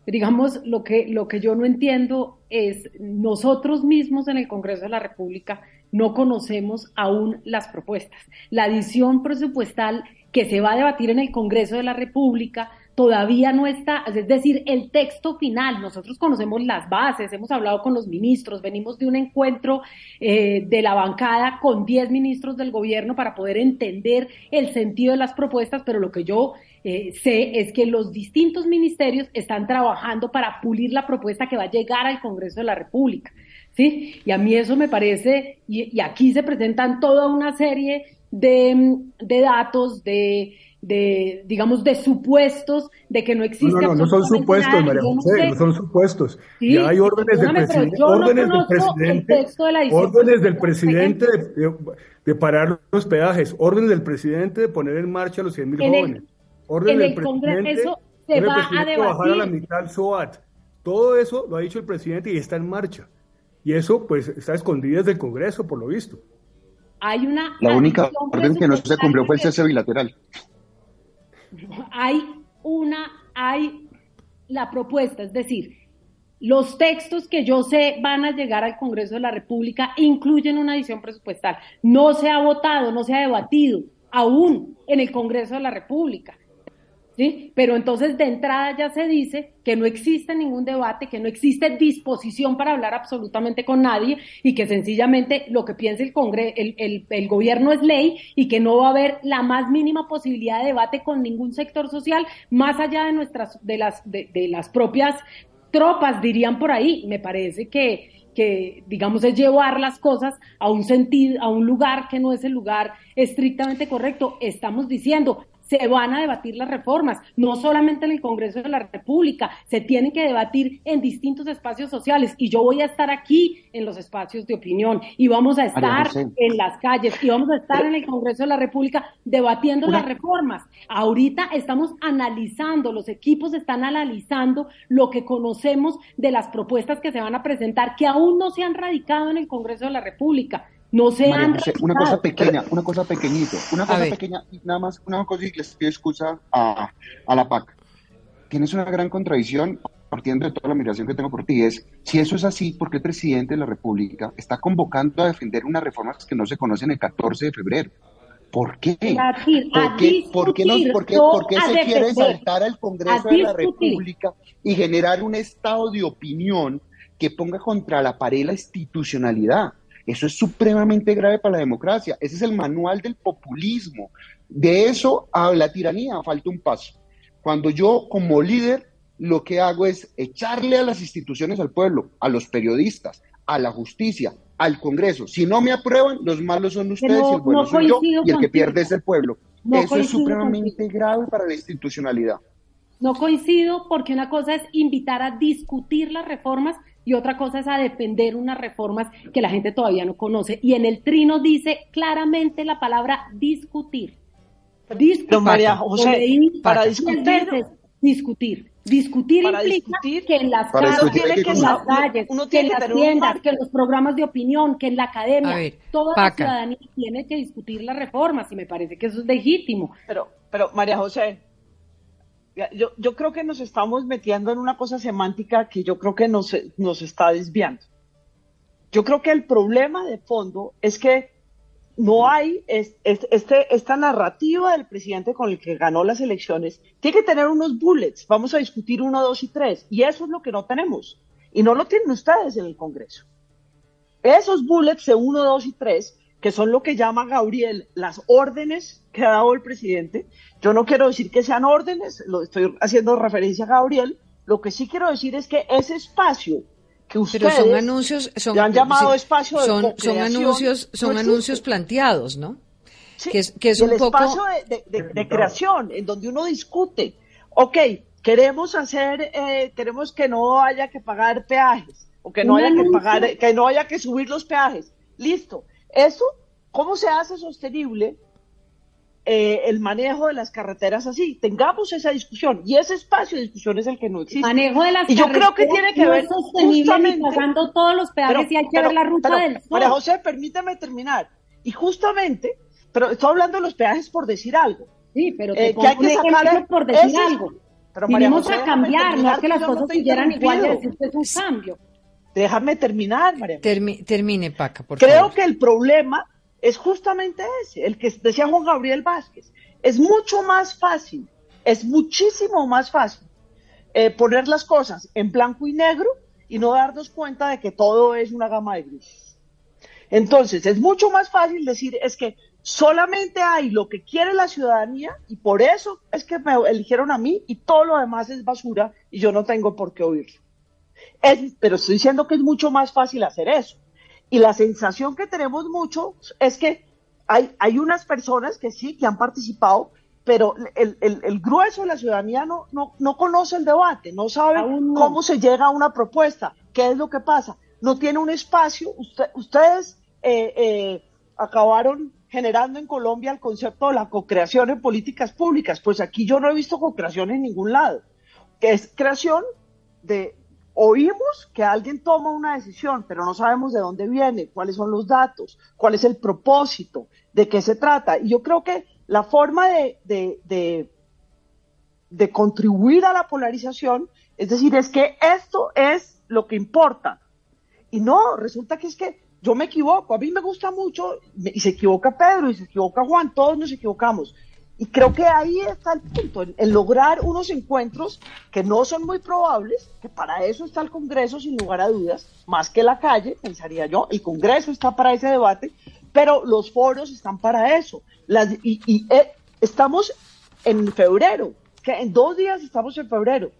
digamos, lo que, lo que yo no entiendo es nosotros mismos en el Congreso de la República no conocemos aún las propuestas. La adición presupuestal que se va a debatir en el Congreso de la República todavía no está, es decir, el texto final, nosotros conocemos las bases, hemos hablado con los ministros, venimos de un encuentro eh, de la bancada con 10 ministros del gobierno para poder entender el sentido de las propuestas, pero lo que yo eh, sé es que los distintos ministerios están trabajando para pulir la propuesta que va a llegar al Congreso de la República. ¿sí? Y a mí eso me parece, y, aquí se presentan toda una serie de, de datos, de, de, digamos, de supuestos de que no existe. No, no, no, son supuestos, María José, no, son supuestos. ya hay órdenes del presidente, órdenes del presidente, órdenes del presidente de, parar los peajes, órdenes del presidente de poner en marcha a los 100 mil jóvenes en el Congreso se va a debatir. bajar a la mitad SOAT. Todo eso lo ha dicho el presidente y está en marcha. Y eso pues está escondido desde el Congreso, por lo visto. Hay una... La única orden que no se cumplió fue el cese bilateral. Hay una, hay la propuesta, es decir, los textos que yo sé van a llegar al Congreso de la República incluyen una adición presupuestal. No se ha votado, no se ha debatido aún en el Congreso de la República. ¿Sí? Pero entonces de entrada ya se dice que no existe ningún debate, que no existe disposición para hablar absolutamente con nadie y que sencillamente lo que piense el, Congreso, el, el, gobierno es ley y que no va a haber la más mínima posibilidad de debate con ningún sector social más allá de nuestras, de las, de, de las propias tropas, dirían por ahí. Me parece que, que, digamos, es llevar las cosas a un sentido, a un lugar que no es el lugar estrictamente correcto. Estamos diciendo, se van a debatir las reformas, no solamente en el Congreso de la República, se tienen que debatir en distintos espacios sociales y yo voy a estar aquí en los espacios de opinión y vamos a estar en las calles y vamos a estar en el Congreso de la República debatiendo las reformas. Ahorita estamos analizando, los equipos están analizando lo que conocemos de las propuestas que se van a presentar que aún no se han radicado en el Congreso de la República. No se han Una cosa pequeña, una cosa pequeñito, una cosa pequeña, nada más, una cosa y les pido excusa a, a la PAC. Tienes una gran contradicción partiendo de toda la admiración que tengo por ti, es si eso es así, ¿por qué el presidente de la República está convocando a defender unas reformas que no se conocen el 14 de febrero? ¿Por qué? ¿Por qué, ¿por qué, no, por qué, por qué se quiere saltar al Congreso de la República y generar un estado de opinión que ponga contra la pared la institucionalidad? Eso es supremamente grave para la democracia. Ese es el manual del populismo. De eso a la tiranía falta un paso. Cuando yo como líder lo que hago es echarle a las instituciones al pueblo, a los periodistas, a la justicia, al Congreso. Si no me aprueban, los malos son ustedes y el bueno soy yo y el que pierde es el pueblo. Eso es supremamente grave para la institucionalidad. No coincido porque una cosa es invitar a discutir las reformas y otra cosa es a defender unas reformas que la gente todavía no conoce. Y en el trino dice claramente la palabra discutir. Discutir. María José, para discutir. discutir. Discutir implica que en las, calles, que, en las calles, que en las tiendas, que en los programas de opinión, que en la academia, toda la ciudadanía tiene que discutir las reformas y me parece que eso es legítimo. Pero, pero María José, yo, creo que nos estamos metiendo en una cosa semántica que yo creo que nos, nos está desviando. Yo creo que el problema de fondo es que no hay este, esta narrativa del presidente con el que ganó las elecciones. Tiene que tener unos bullets. Vamos a discutir uno, dos y tres. Y eso es lo que no tenemos. Y no lo tienen ustedes en el Congreso. Esos bullets de uno, dos y tres que son lo que llama Gabriel las órdenes que ha dado el presidente. Yo no quiero decir que sean órdenes, lo estoy haciendo referencia a Gabriel. Lo que sí quiero decir es que ese espacio que ustedes son anuncios, son, han llamado espacio de son, son anuncios, son anuncios planteados, ¿no? que es, que es un el poco... espacio de, creación, en donde uno discute, ok, queremos hacer, eh, queremos que no haya que pagar peajes, o que no haya que pagar, que no haya que subir los peajes. Listo, eso, ¿cómo se hace sostenible eh, el manejo de las carreteras así? Tengamos esa discusión y ese espacio de discusión es el que no existe. Manejo de las y yo creo que tiene que ver justamente pagando todos los peajes y hay que ver la ruta del. María José, permítame terminar. Y justamente, pero estoy hablando de los peajes por decir algo. Sí, pero te eh, que hay que sacar por decir algo. Pero Vinimos a cambiar, no es que las cosas siguieran igual es un cambio. Déjame terminar, María. termine, Paca, por Creo que el problema es justamente ese, el que decía Juan Gabriel Vázquez. Es mucho más fácil, es muchísimo más fácil eh, poner las cosas en blanco y negro y no darnos cuenta de que todo es una gama de grises. Entonces, es mucho más fácil decir, es que solamente hay lo que quiere la ciudadanía y por eso es que me eligieron a mí y todo lo demás es basura y yo no tengo por qué oírlo pero estoy diciendo que es mucho más fácil hacer eso. Y la sensación que tenemos mucho es que hay, hay unas personas que sí, que han participado, pero el, el, grueso de la ciudadanía no, no, conoce el debate, no sabe cómo se llega a una propuesta, qué es lo que pasa, no tiene un espacio. ustedes eh, eh, acabaron generando en Colombia el concepto de la co-creación en políticas públicas, pues aquí yo no he visto co-creación en ningún lado, que es creación de, oímos que alguien toma una decisión, pero no sabemos de dónde viene, cuáles son los datos, cuál es el propósito, de qué se trata. Y yo creo que la forma de, de, de, contribuir a la polarización, es decir, es que esto es lo que importa. Y no, resulta que es que yo me equivoco, a mí me gusta mucho, y se equivoca Pedro, y se equivoca Juan, todos nos equivocamos. Y creo que ahí está el punto, en, lograr unos encuentros que no son muy probables, que para eso está el Congreso sin lugar a dudas, más que la calle, pensaría yo, el Congreso está para ese debate, pero los foros están para eso. y, eh, estamos en febrero, que en dos días estamos en febrero.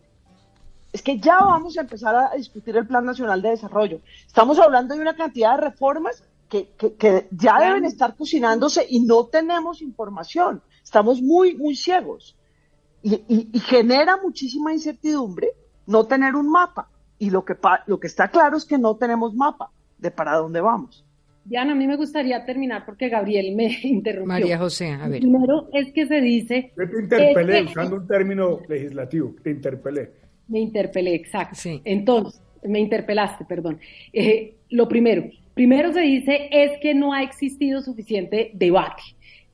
Es que ya vamos a empezar a discutir el Plan Nacional de Desarrollo. Estamos hablando de una cantidad de reformas que, que ya deben estar cocinándose y no tenemos información. Estamos muy, muy ciegos. Y, genera muchísima incertidumbre no tener un mapa. Y lo que, lo que está claro es que no tenemos mapa de para dónde vamos. Diana, a mí me gustaría terminar porque Gabriel me interrumpió. María José, a ver. Primero es que se dice... Yo te interpelé, usando un término legislativo, te interpelé. Me interpelé, exacto. Entonces, me interpelaste, perdón. Eh, lo primero, primero se dice es que no ha existido suficiente debate.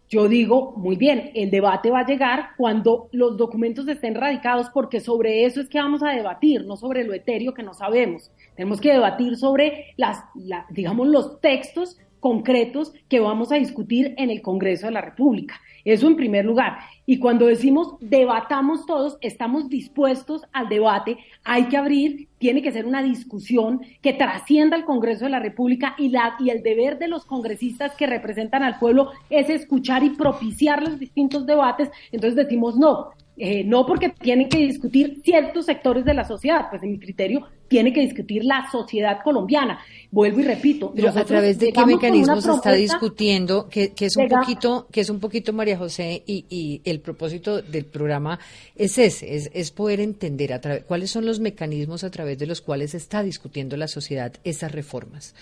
Yo digo, muy bien, el debate va a llegar cuando los documentos estén radicados, porque sobre eso es que vamos a debatir, no sobre lo etéreo que no sabemos. Tenemos que debatir sobre las, digamos, los textos concretos que vamos a discutir en el Congreso de la República. Eso en primer lugar. Y cuando decimos debatamos todos, estamos dispuestos al debate, hay que abrir, tiene que ser una discusión que trascienda el Congreso de la República y, la, y el deber de los congresistas que representan al pueblo es escuchar y propiciar los distintos debates. Entonces decimos no, eh, no porque tienen que discutir ciertos sectores de la sociedad, pues en mi criterio tiene que discutir la sociedad colombiana. Vuelvo y repito. Pero a través de qué mecanismos se está discutiendo, que, es un poquito, que es un poquito María José, y, el propósito del programa es ese, es, poder entender a cuáles son los mecanismos a través de los cuales se está discutiendo la sociedad esas reformas.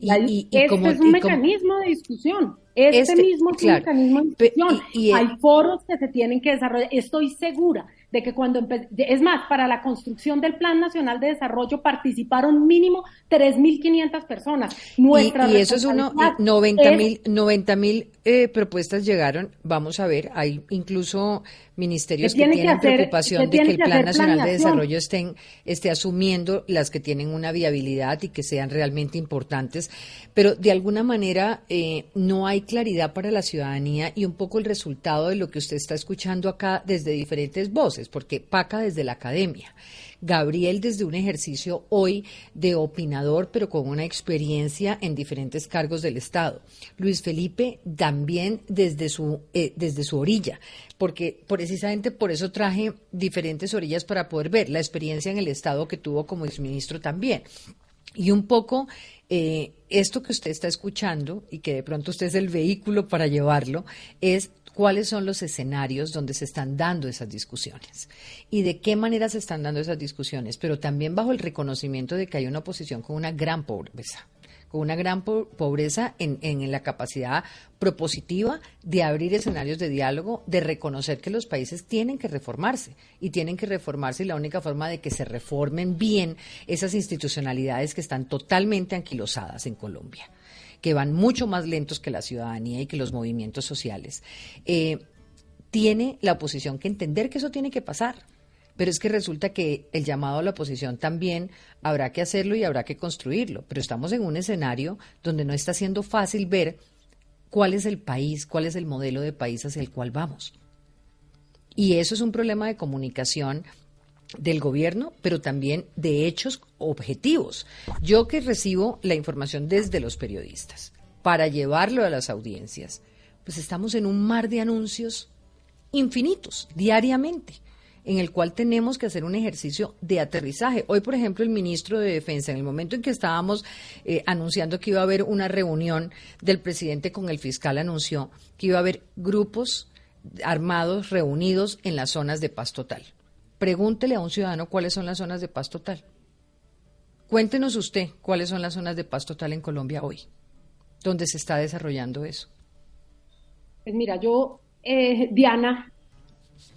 Y, este es un mecanismo de discusión. Este, este mismo es un mecanismo de discusión. Hay foros que se tienen que desarrollar. Estoy segura de que cuando es más, para la construcción del Plan Nacional de Desarrollo participaron mínimo 3.500 personas. Nuestra y, eso es uno, 90 mil 90 mil eh, propuestas llegaron, vamos a ver, hay incluso ministerios que, tienen preocupación de que el Plan Nacional de Desarrollo estén, esté asumiendo las que tienen una viabilidad y que sean realmente importantes, pero de alguna manera eh, no hay claridad para la ciudadanía y un poco el resultado de lo que usted está escuchando acá desde diferentes voces, porque PACA desde la academia. Gabriel desde un ejercicio hoy de opinador, pero con una experiencia en diferentes cargos del Estado. Luis Felipe también desde su, eh, desde su orilla, porque precisamente por eso traje diferentes orillas para poder ver la experiencia en el Estado que tuvo como exministro también. Y un poco eh, esto que usted está escuchando y que de pronto usted es el vehículo para llevarlo, es cuáles son los escenarios donde se están dando esas discusiones y de qué manera se están dando esas discusiones, pero también bajo el reconocimiento de que hay una oposición con una gran pobreza con una gran pobreza en, en, la capacidad propositiva de abrir escenarios de diálogo, de reconocer que los países tienen que reformarse y tienen que reformarse y la única forma de que se reformen bien esas institucionalidades que están totalmente anquilosadas en Colombia que van mucho más lentos que la ciudadanía y que los movimientos sociales, eh, tiene la oposición que entender que eso tiene que pasar. Pero es que resulta que el llamado a la oposición también habrá que hacerlo y habrá que construirlo. Pero estamos en un escenario donde no está siendo fácil ver cuál es el país, cuál es el modelo de país hacia el cual vamos. Y eso es un problema de comunicación del gobierno, pero también de hechos objetivos. Yo que recibo la información desde los periodistas para llevarlo a las audiencias, pues estamos en un mar de anuncios infinitos diariamente en el cual tenemos que hacer un ejercicio de aterrizaje. Hoy, por ejemplo, el ministro de Defensa, en el momento en que estábamos eh, anunciando que iba a haber una reunión del presidente con el fiscal, anunció que iba a haber grupos armados reunidos en las zonas de paz total. Pregúntele a un ciudadano cuáles son las zonas de paz total. Cuéntenos usted cuáles son las zonas de paz total en Colombia hoy, donde se está desarrollando eso. Pues mira, yo, eh, Diana,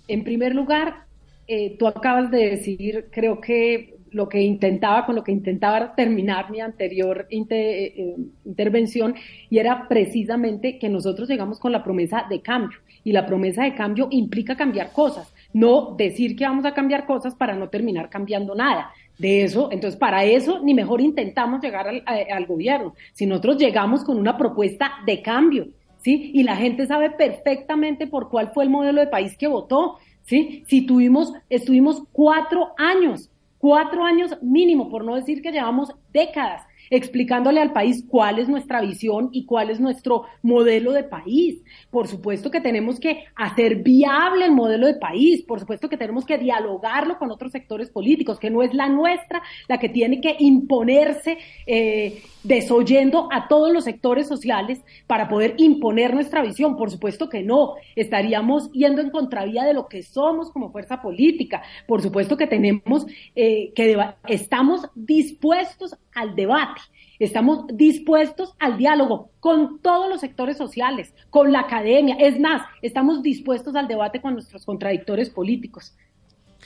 en primer lugar, eh, tú acabas de decir, creo que lo que intentaba, con lo que intentaba terminar mi anterior eh, intervención, y era precisamente que nosotros llegamos con la promesa de cambio, y la promesa de cambio implica cambiar cosas, no decir que vamos a cambiar cosas para no terminar cambiando nada. De eso, entonces para eso ni mejor intentamos llegar al, al gobierno, si nosotros llegamos con una propuesta de cambio, ¿sí? Y la gente sabe perfectamente por cuál fue el modelo de país que votó, ¿sí? Si tuvimos, estuvimos cuatro años, cuatro años mínimo, por no decir que llevamos décadas explicándole al país cuál es nuestra visión y cuál es nuestro modelo de país. Por supuesto que tenemos que hacer viable el modelo de país, por supuesto que tenemos que dialogarlo con otros sectores políticos, que no es la nuestra la que tiene que imponerse eh, desoyendo a todos los sectores sociales para poder imponer nuestra visión. Por supuesto que no, estaríamos yendo en contravía de lo que somos como fuerza política. Por supuesto que tenemos eh, que estamos dispuestos al debate. Estamos dispuestos al diálogo con todos los sectores sociales, con la academia. Es más, estamos dispuestos al debate con nuestros contradictores políticos.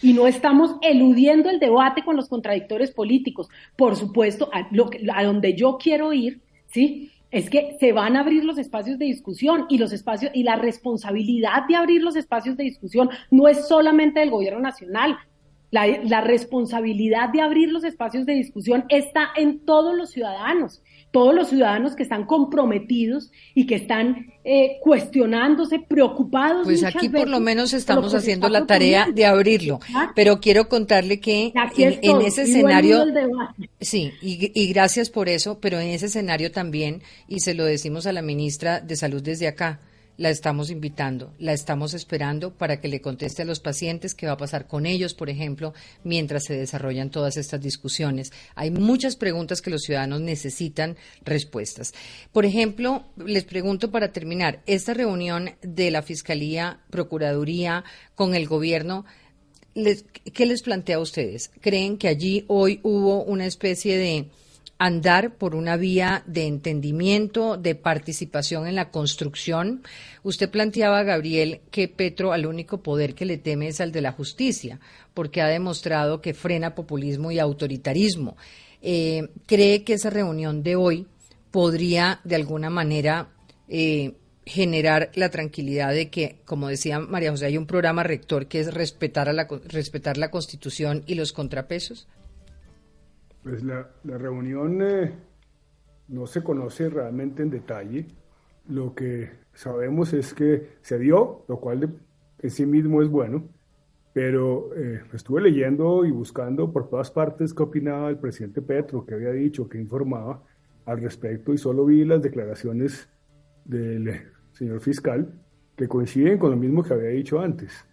Y no estamos eludiendo el debate con los contradictores políticos. Por supuesto, a, lo a donde yo quiero ir, ¿sí? es que se van a abrir los espacios de discusión y los espacios y la responsabilidad de abrir los espacios de discusión no es solamente del gobierno nacional, la, responsabilidad de abrir los espacios de discusión está en todos los ciudadanos, todos los ciudadanos que están comprometidos y que están eh, cuestionándose, preocupados. Pues aquí por lo menos estamos haciendo la tarea de abrirlo, pero quiero contarle que en, ese escenario, sí, y, y gracias por eso, pero en ese escenario también, y se lo decimos a la ministra de Salud desde acá, la estamos invitando, la estamos esperando para que le conteste a los pacientes qué va a pasar con ellos, por ejemplo, mientras se desarrollan todas estas discusiones. Hay muchas preguntas que los ciudadanos necesitan respuestas. Por ejemplo, les pregunto para terminar, esta reunión de la Fiscalía, Procuraduría con el Gobierno, ¿qué les plantea a ustedes? ¿Creen que allí hoy hubo una especie de andar por una vía de entendimiento, de participación en la construcción. Usted planteaba, Gabriel, que Petro al único poder que le teme es al de la justicia, porque ha demostrado que frena populismo y autoritarismo. Eh, ¿Cree que esa reunión de hoy podría, de alguna manera, eh, generar la tranquilidad de que, como decía María José, hay un programa rector que es respetar, a la, respetar la Constitución y los contrapesos? Pues la, reunión eh, no se conoce realmente en detalle. Lo que sabemos es que se dio, lo cual en sí mismo es bueno, pero eh, estuve leyendo y buscando por todas partes qué opinaba el presidente Petro, qué había dicho, qué informaba al respecto, y solo vi las declaraciones del señor fiscal que coinciden con lo mismo que había dicho antes.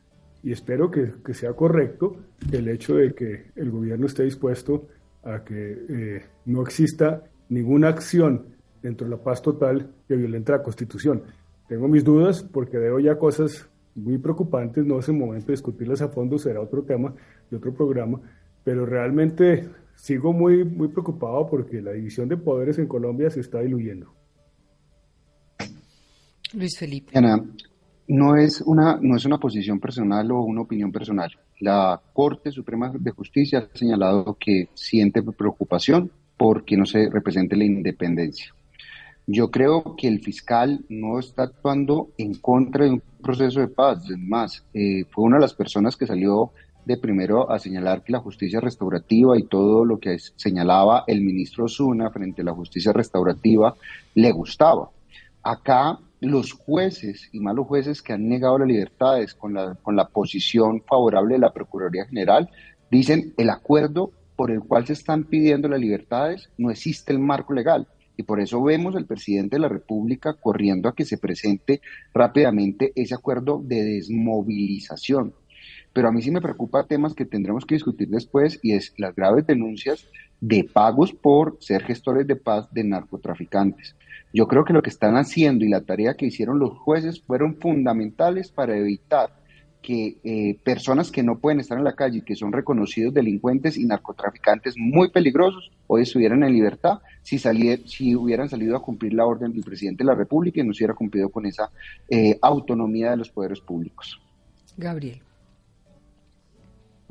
Y espero que, que sea correcto el hecho de que el gobierno esté dispuesto a que eh, no exista ninguna acción dentro de la paz total que violente la Constitución. Tengo mis dudas porque veo ya cosas muy preocupantes, no es el momento de discutirlas a fondo, será otro tema de otro programa, pero realmente sigo muy, muy preocupado porque la división de poderes en Colombia se está diluyendo. Luis Felipe. Ana, no es una, no es una posición personal o una opinión personal. La Corte Suprema de Justicia ha señalado que siente preocupación porque no se represente la independencia. Yo creo que el fiscal no está actuando en contra de un proceso de paz. Es más, eh, fue una de las personas que salió de primero a señalar que la justicia restaurativa y todo lo que señalaba el ministro Zuna frente a la justicia restaurativa le gustaba. Acá los jueces y malos jueces que han negado las libertades con la, con la posición favorable de la Procuraduría General dicen el acuerdo por el cual se están pidiendo las libertades no existe el marco legal. Y por eso vemos al presidente de la República corriendo a que se presente rápidamente ese acuerdo de desmovilización. Pero a mí sí me preocupa temas que tendremos que discutir después y es las graves denuncias de pagos por ser gestores de paz de narcotraficantes. Yo creo que lo que están haciendo y la tarea que hicieron los jueces fueron fundamentales para evitar que eh, personas que no pueden estar en la calle, que son reconocidos delincuentes y narcotraficantes muy peligrosos, hoy estuvieran en libertad si, si hubieran salido a cumplir la orden del presidente de la República y no se hubiera cumplido con esa eh, autonomía de los poderes públicos. Gabriel.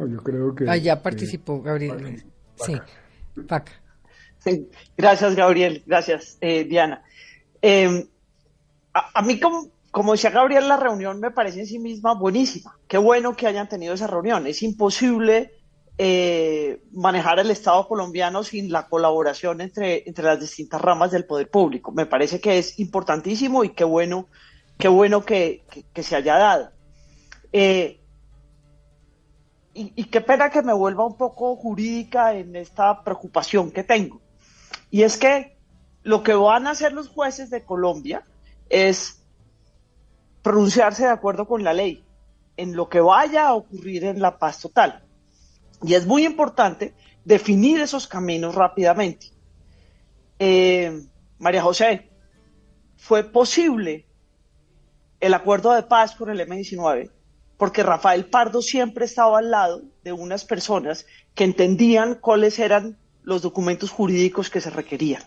Yo creo que... Allá participó Gabriel. Sí, Paca. Gracias, Gabriel. Gracias, eh, Diana. Em, a, mí, como, como decía Gabriel, la reunión me parece en sí misma buenísima. Qué bueno que hayan tenido esa reunión. Es imposible eh, manejar el Estado colombiano sin la colaboración entre, entre las distintas ramas del poder público. Me parece que es importantísimo y qué bueno, qué bueno que, se haya dado. Eh, y, qué pena que me vuelva un poco jurídica en esta preocupación que tengo. Y es que lo que van a hacer los jueces de Colombia es pronunciarse de acuerdo con la ley en lo que vaya a ocurrir en la paz total. Y es muy importante definir esos caminos rápidamente. Eh, María José, fue posible el acuerdo de paz con el M-19 porque Rafael Pardo siempre estaba al lado de unas personas que entendían cuáles eran los documentos jurídicos que se requerían.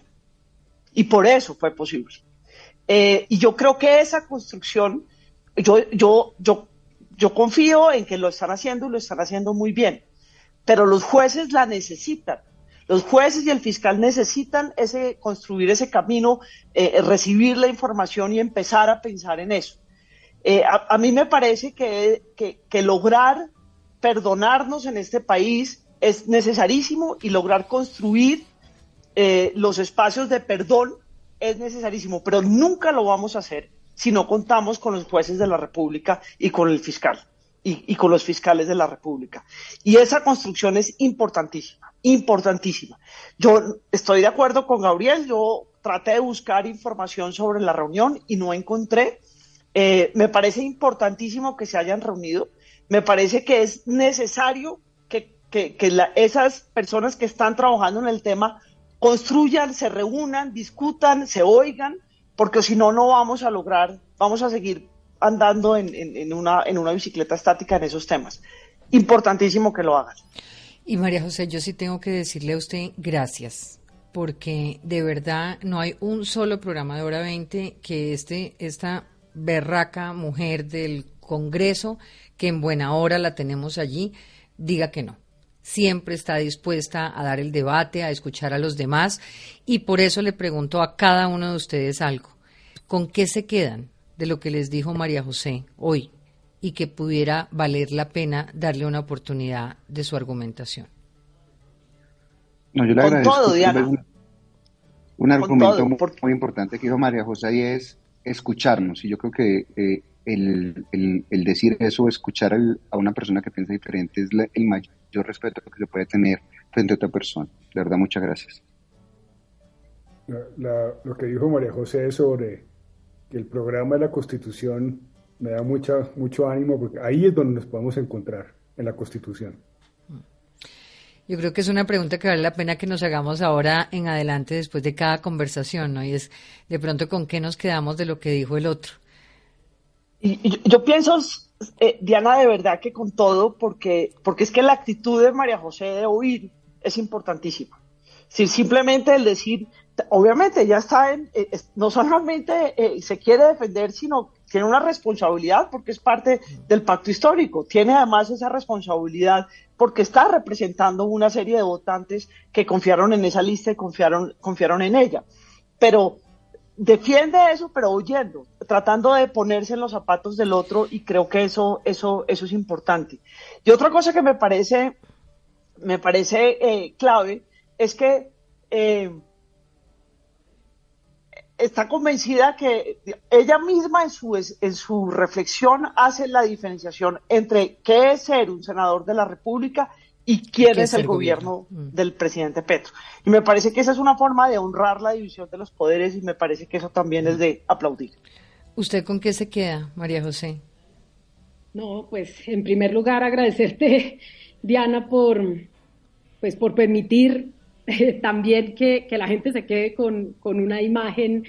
Y por eso fue posible. Eh, y yo creo que esa construcción, yo, yo, yo, yo confío en que lo están haciendo y lo están haciendo muy bien pero los jueces la necesitan. Los jueces y el fiscal necesitan ese, construir ese camino, eh, recibir la información y empezar a pensar en eso. Eh, a, mí me parece que, lograr perdonarnos en este país es necesarísimo y lograr construir eh, los espacios de perdón es necesarísimo, pero nunca lo vamos a hacer si no contamos con los jueces de la República y con el fiscal y, con los fiscales de la República. Y esa construcción es importantísima, importantísima. Yo estoy de acuerdo con Gabriel, yo traté de buscar información sobre la reunión y no encontré. Eh, me parece importantísimo que se hayan reunido, me parece que es necesario que, esas personas que están trabajando en el tema construyan, se reúnan, discutan, se oigan, porque si no, no vamos a lograr, vamos a seguir andando en, una, en una bicicleta estática en esos temas. Importantísimo que lo hagan. Y María José, yo sí tengo que decirle a usted gracias, porque de verdad no hay un solo programa de hora 20 que este, esta berraca mujer del Congreso, que en buena hora la tenemos allí, diga que no. Siempre está dispuesta a dar el debate, a escuchar a los demás, y por eso le pregunto a cada uno de ustedes algo. ¿Con qué se quedan? de lo que les dijo María José hoy y que pudiera valer la pena darle una oportunidad de su argumentación. No, yo le agradezco. Un, argumento muy, importante que dijo María José y es escucharnos. Y yo creo que eh, el, el, decir eso, escuchar a una persona que piensa diferente, es el mayor respeto que se puede tener frente a otra persona. De verdad, muchas gracias. lo que dijo María José sobre que el programa de la Constitución me da mucha, mucho ánimo porque ahí es donde nos podemos encontrar, en la Constitución. Yo creo que es una pregunta que vale la pena que nos hagamos ahora en adelante después de cada conversación, ¿no? Y es de pronto con qué nos quedamos de lo que dijo el otro. Y, yo, pienso, eh, Diana, de verdad que con todo, porque, porque es que la actitud de María José de oír es importantísima. Si simplemente el decir, obviamente ya está eh, no solamente eh, se quiere defender, sino tiene una responsabilidad porque es parte del pacto histórico. Tiene además esa responsabilidad porque está representando una serie de votantes que confiaron en esa lista y confiaron, confiaron en ella. Pero defiende eso, pero oyendo, tratando de ponerse en los zapatos del otro y creo que eso, eso, eso es importante. Y otra cosa que me parece, me parece eh, clave es que está convencida que ella misma en su, en su reflexión hace la diferenciación entre qué es ser un senador de la República y quién es, el, gobierno, mm. del presidente Petro. Y me parece que esa es una forma de honrar la división de los poderes y me parece que eso también es de aplaudir. ¿Usted con qué se queda, María José? No, pues en primer lugar agradecerte, Diana, por, pues, por permitir también que, la gente se quede con, con una imagen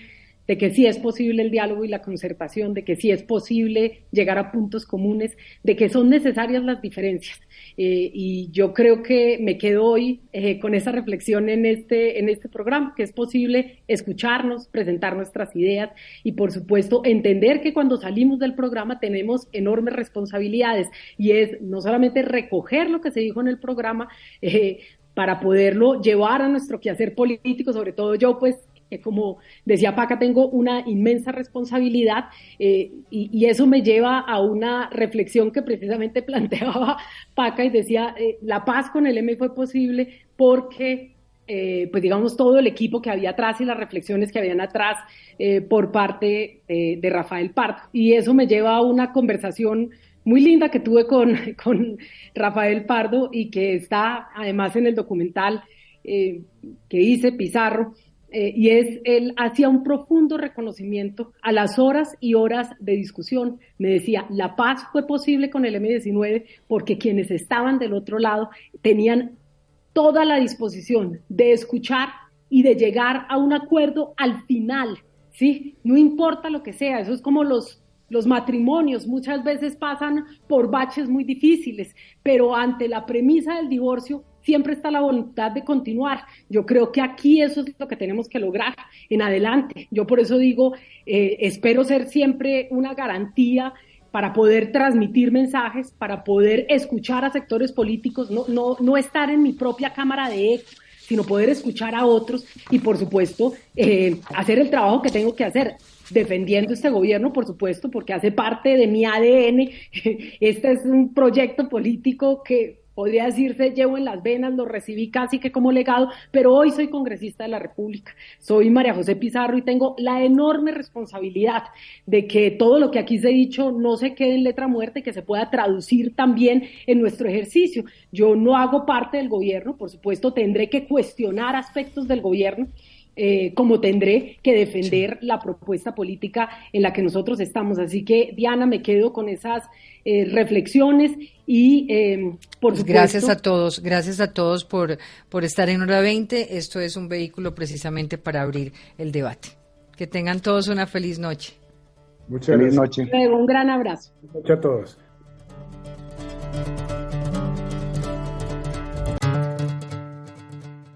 de que sí es posible el diálogo y la concertación, de que sí es posible llegar a puntos comunes, de que son necesarias las diferencias. Eh, y yo creo que me quedo hoy eh, con esa reflexión en este, en este programa, que es posible escucharnos, presentar nuestras ideas y, por supuesto, entender que cuando salimos del programa tenemos enormes responsabilidades y es no solamente recoger lo que se dijo en el programa, eh, para poderlo llevar a nuestro quehacer político, sobre todo yo, pues como decía Paca, tengo una inmensa responsabilidad eh, y, eso me lleva a una reflexión que precisamente planteaba Paca y decía, eh, la paz con el M fue posible porque, eh, pues digamos, todo el equipo que había atrás y las reflexiones que habían atrás por parte de Rafael Pardo. Y eso me lleva a una conversación muy linda que tuve con, con Rafael Pardo y que está además en el documental que hice Pizarro eh, y es, él hacía un profundo reconocimiento a las horas y horas de discusión. Me decía, la paz fue posible con el M-19 porque quienes estaban del otro lado tenían toda la disposición de escuchar y de llegar a un acuerdo al final, ¿sí? No importa lo que sea, eso es como los, los matrimonios, muchas veces pasan por baches muy difíciles, pero ante la premisa del divorcio siempre está la voluntad de continuar. Yo creo que aquí eso es lo que tenemos que lograr en adelante. Yo por eso digo, eh, espero ser siempre una garantía para poder transmitir mensajes, para poder escuchar a sectores políticos, no, no, no estar en mi propia cámara de eco, sino poder escuchar a otros y, por supuesto, eh, hacer el trabajo que tengo que hacer, defendiendo este gobierno, por supuesto, porque hace parte de mi ADN. Este es un proyecto político que podría decirse, llevo en las venas, lo recibí casi que como legado, pero hoy soy congresista de la República, soy María José Pizarro y tengo la enorme responsabilidad de que todo lo que aquí se ha dicho no se quede en letra muerta y que se pueda traducir también en nuestro ejercicio. Yo no hago parte del gobierno, por supuesto, tendré que cuestionar aspectos del gobierno. Eh, como tendré que defender la propuesta política en la que nosotros estamos. Así que, Diana, me quedo con esas eh, reflexiones y em, por pues Gracias a todos, gracias a todos por, por estar en Hora 20. Esto es un vehículo precisamente para abrir el debate. Que tengan todos una feliz noche. Muchas feliz noche. Un gran abrazo. Muchas a todos.